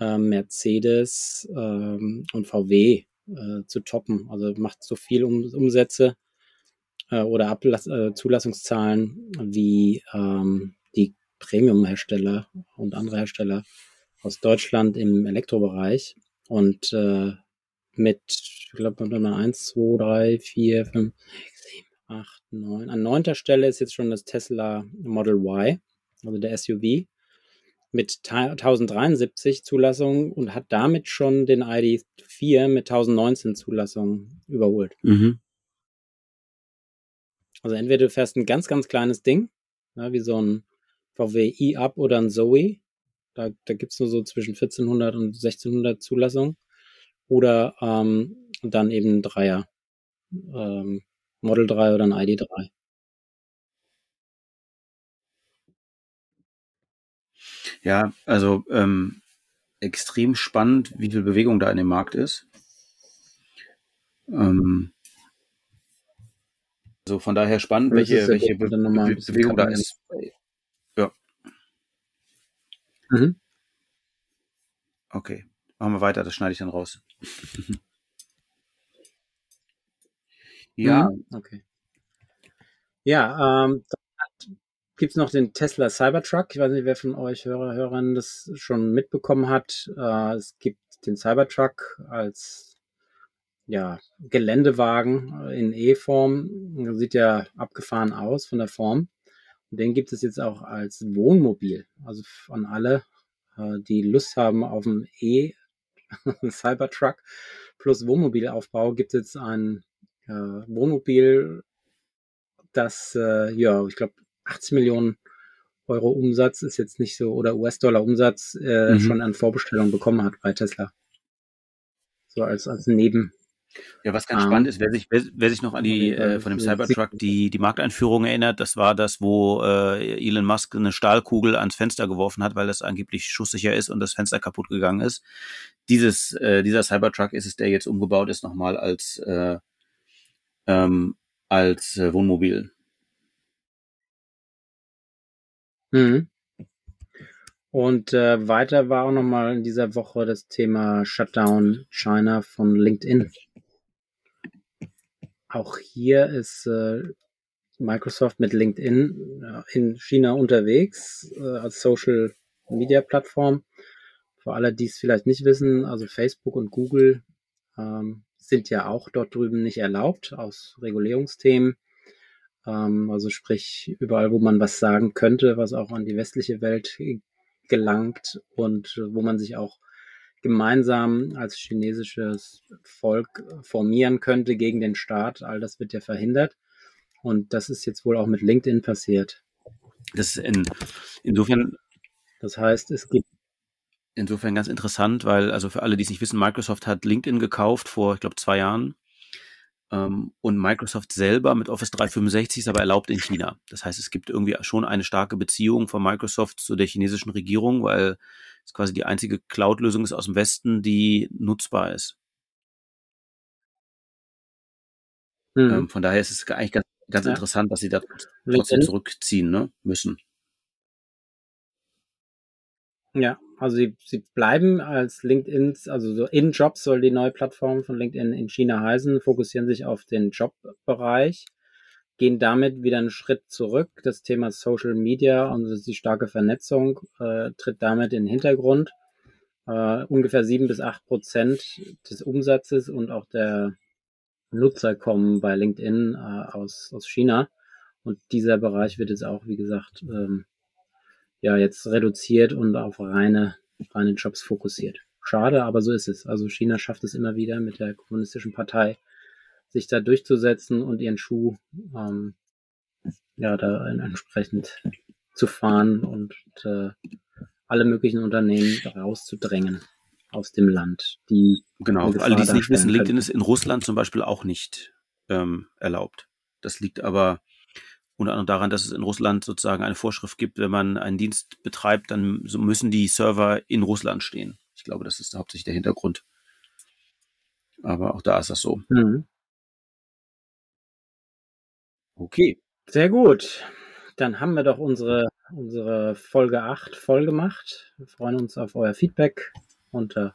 [SPEAKER 4] äh, Mercedes ähm, und VW äh, zu toppen. Also macht so viel um, Umsätze äh, oder Ablass, äh, Zulassungszahlen wie ähm, die Premium-Hersteller und andere Hersteller aus Deutschland im Elektrobereich. Und äh, mit, ich glaube, Nummer 1, 2, 3, 4, 5, 6, 7, 8, 9. An neunter Stelle ist jetzt schon das Tesla Model Y, also der SUV, mit 1073 Zulassungen und hat damit schon den ID4 mit 1019 Zulassungen überholt. Mhm. Also entweder du fährst ein ganz, ganz kleines Ding, ja, wie so ein VW E-Up oder ein Zoe. Da, da gibt es nur so zwischen 1400 und 1600 Zulassungen. Oder ähm, dann eben ein Dreier. Ähm, Model 3 oder ein ID3.
[SPEAKER 2] Ja, also ähm, extrem spannend, wie viel Bewegung da in dem Markt ist. Ähm, also von daher spannend, welche, welche Be Be Bewegung da ist. Mhm. Okay, machen wir weiter, das schneide ich dann raus.
[SPEAKER 4] ja. Mhm. Okay. Ja, ähm, gibt es noch den Tesla Cybertruck. Ich weiß nicht, wer von euch Hörer, Hörern das schon mitbekommen hat. Äh, es gibt den Cybertruck als ja, Geländewagen in E-Form. Sieht ja abgefahren aus von der Form. Und den gibt es jetzt auch als Wohnmobil. Also an alle, äh, die Lust haben auf einen E-Cybertruck plus Wohnmobilaufbau, gibt es jetzt ein äh, Wohnmobil, das, äh, ja, ich glaube, 80 Millionen Euro Umsatz ist jetzt nicht so, oder US-Dollar Umsatz äh, mhm. schon an Vorbestellung bekommen hat bei Tesla. So als, als Neben.
[SPEAKER 2] Ja, was ganz um, spannend ist, wer sich, wer, wer sich noch an die äh, von dem Cybertruck die, die Markteinführung erinnert, das war das, wo äh, Elon Musk eine Stahlkugel ans Fenster geworfen hat, weil das angeblich schusssicher ist und das Fenster kaputt gegangen ist. Dieses, äh, dieser Cybertruck ist es, der jetzt umgebaut ist, nochmal als, äh, ähm, als äh, Wohnmobil.
[SPEAKER 4] Mhm. Und äh, weiter war auch nochmal in dieser Woche das Thema Shutdown China von LinkedIn. Auch hier ist äh, Microsoft mit LinkedIn äh, in China unterwegs äh, als Social Media Plattform. Für alle, die es vielleicht nicht wissen, also Facebook und Google ähm, sind ja auch dort drüben nicht erlaubt aus Regulierungsthemen. Ähm, also sprich, überall, wo man was sagen könnte, was auch an die westliche Welt gelangt und wo man sich auch gemeinsam als chinesisches Volk formieren könnte gegen den Staat. All das wird ja verhindert. Und das ist jetzt wohl auch mit LinkedIn passiert.
[SPEAKER 2] Das ist in, insofern.
[SPEAKER 4] Das heißt, es gibt
[SPEAKER 2] insofern ganz interessant, weil, also für alle, die es nicht wissen, Microsoft hat LinkedIn gekauft vor, ich glaube, zwei Jahren. Ähm, und Microsoft selber mit Office 365 ist aber erlaubt in China. Das heißt, es gibt irgendwie schon eine starke Beziehung von Microsoft zu der chinesischen Regierung, weil es quasi die einzige Cloud-Lösung ist aus dem Westen, die nutzbar ist. Mhm. Ähm, von daher ist es eigentlich ganz, ganz ja. interessant, dass sie da trotzdem zurückziehen ne, müssen.
[SPEAKER 4] Ja, also sie, sie bleiben als LinkedIn, also so in Jobs soll die neue Plattform von LinkedIn in China heißen, fokussieren sich auf den Jobbereich, gehen damit wieder einen Schritt zurück. Das Thema Social Media und die starke Vernetzung äh, tritt damit in den Hintergrund. Äh, ungefähr sieben bis acht Prozent des Umsatzes und auch der Nutzer kommen bei LinkedIn äh, aus, aus China. Und dieser Bereich wird jetzt auch, wie gesagt, ähm, ja, jetzt reduziert und auf reine, reine Jobs fokussiert. Schade, aber so ist es. Also China schafft es immer wieder mit der kommunistischen Partei, sich da durchzusetzen und ihren Schuh ähm, ja da entsprechend zu fahren und äh, alle möglichen Unternehmen rauszudrängen aus dem Land, die
[SPEAKER 2] genau. Alle, die es nicht wissen, LinkedIn ist in Russland zum Beispiel auch nicht ähm, erlaubt. Das liegt aber unter anderem daran, dass es in Russland sozusagen eine Vorschrift gibt, wenn man einen Dienst betreibt, dann müssen die Server in Russland stehen. Ich glaube, das ist hauptsächlich der Hintergrund. Aber auch da ist das so. Mhm.
[SPEAKER 4] Okay. Sehr gut. Dann haben wir doch unsere, unsere Folge 8 voll gemacht. Wir freuen uns auf euer Feedback unter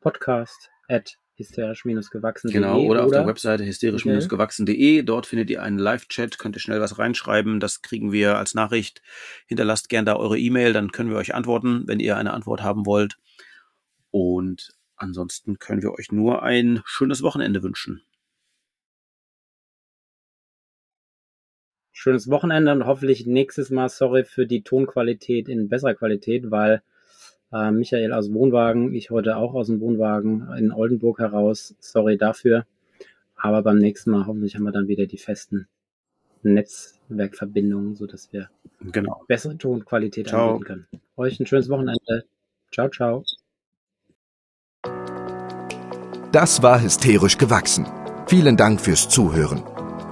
[SPEAKER 4] podcast at hysterisch-gewachsen.de.
[SPEAKER 2] Genau, oder, oder auf der Webseite hysterisch-gewachsen.de. Dort findet ihr einen Live-Chat, könnt ihr schnell was reinschreiben. Das kriegen wir als Nachricht. Hinterlasst gern da eure E-Mail, dann können wir euch antworten, wenn ihr eine Antwort haben wollt. Und ansonsten können wir euch nur ein schönes Wochenende wünschen.
[SPEAKER 4] schönes Wochenende und hoffentlich nächstes Mal, sorry für die Tonqualität in besserer Qualität, weil äh, Michael aus Wohnwagen, ich heute auch aus dem Wohnwagen in Oldenburg heraus, sorry dafür. Aber beim nächsten Mal hoffentlich haben wir dann wieder die festen Netzwerkverbindungen, sodass wir genau. bessere Tonqualität ciao. anbieten können. Euch ein schönes Wochenende. Ciao, ciao.
[SPEAKER 5] Das war hysterisch gewachsen. Vielen Dank fürs Zuhören.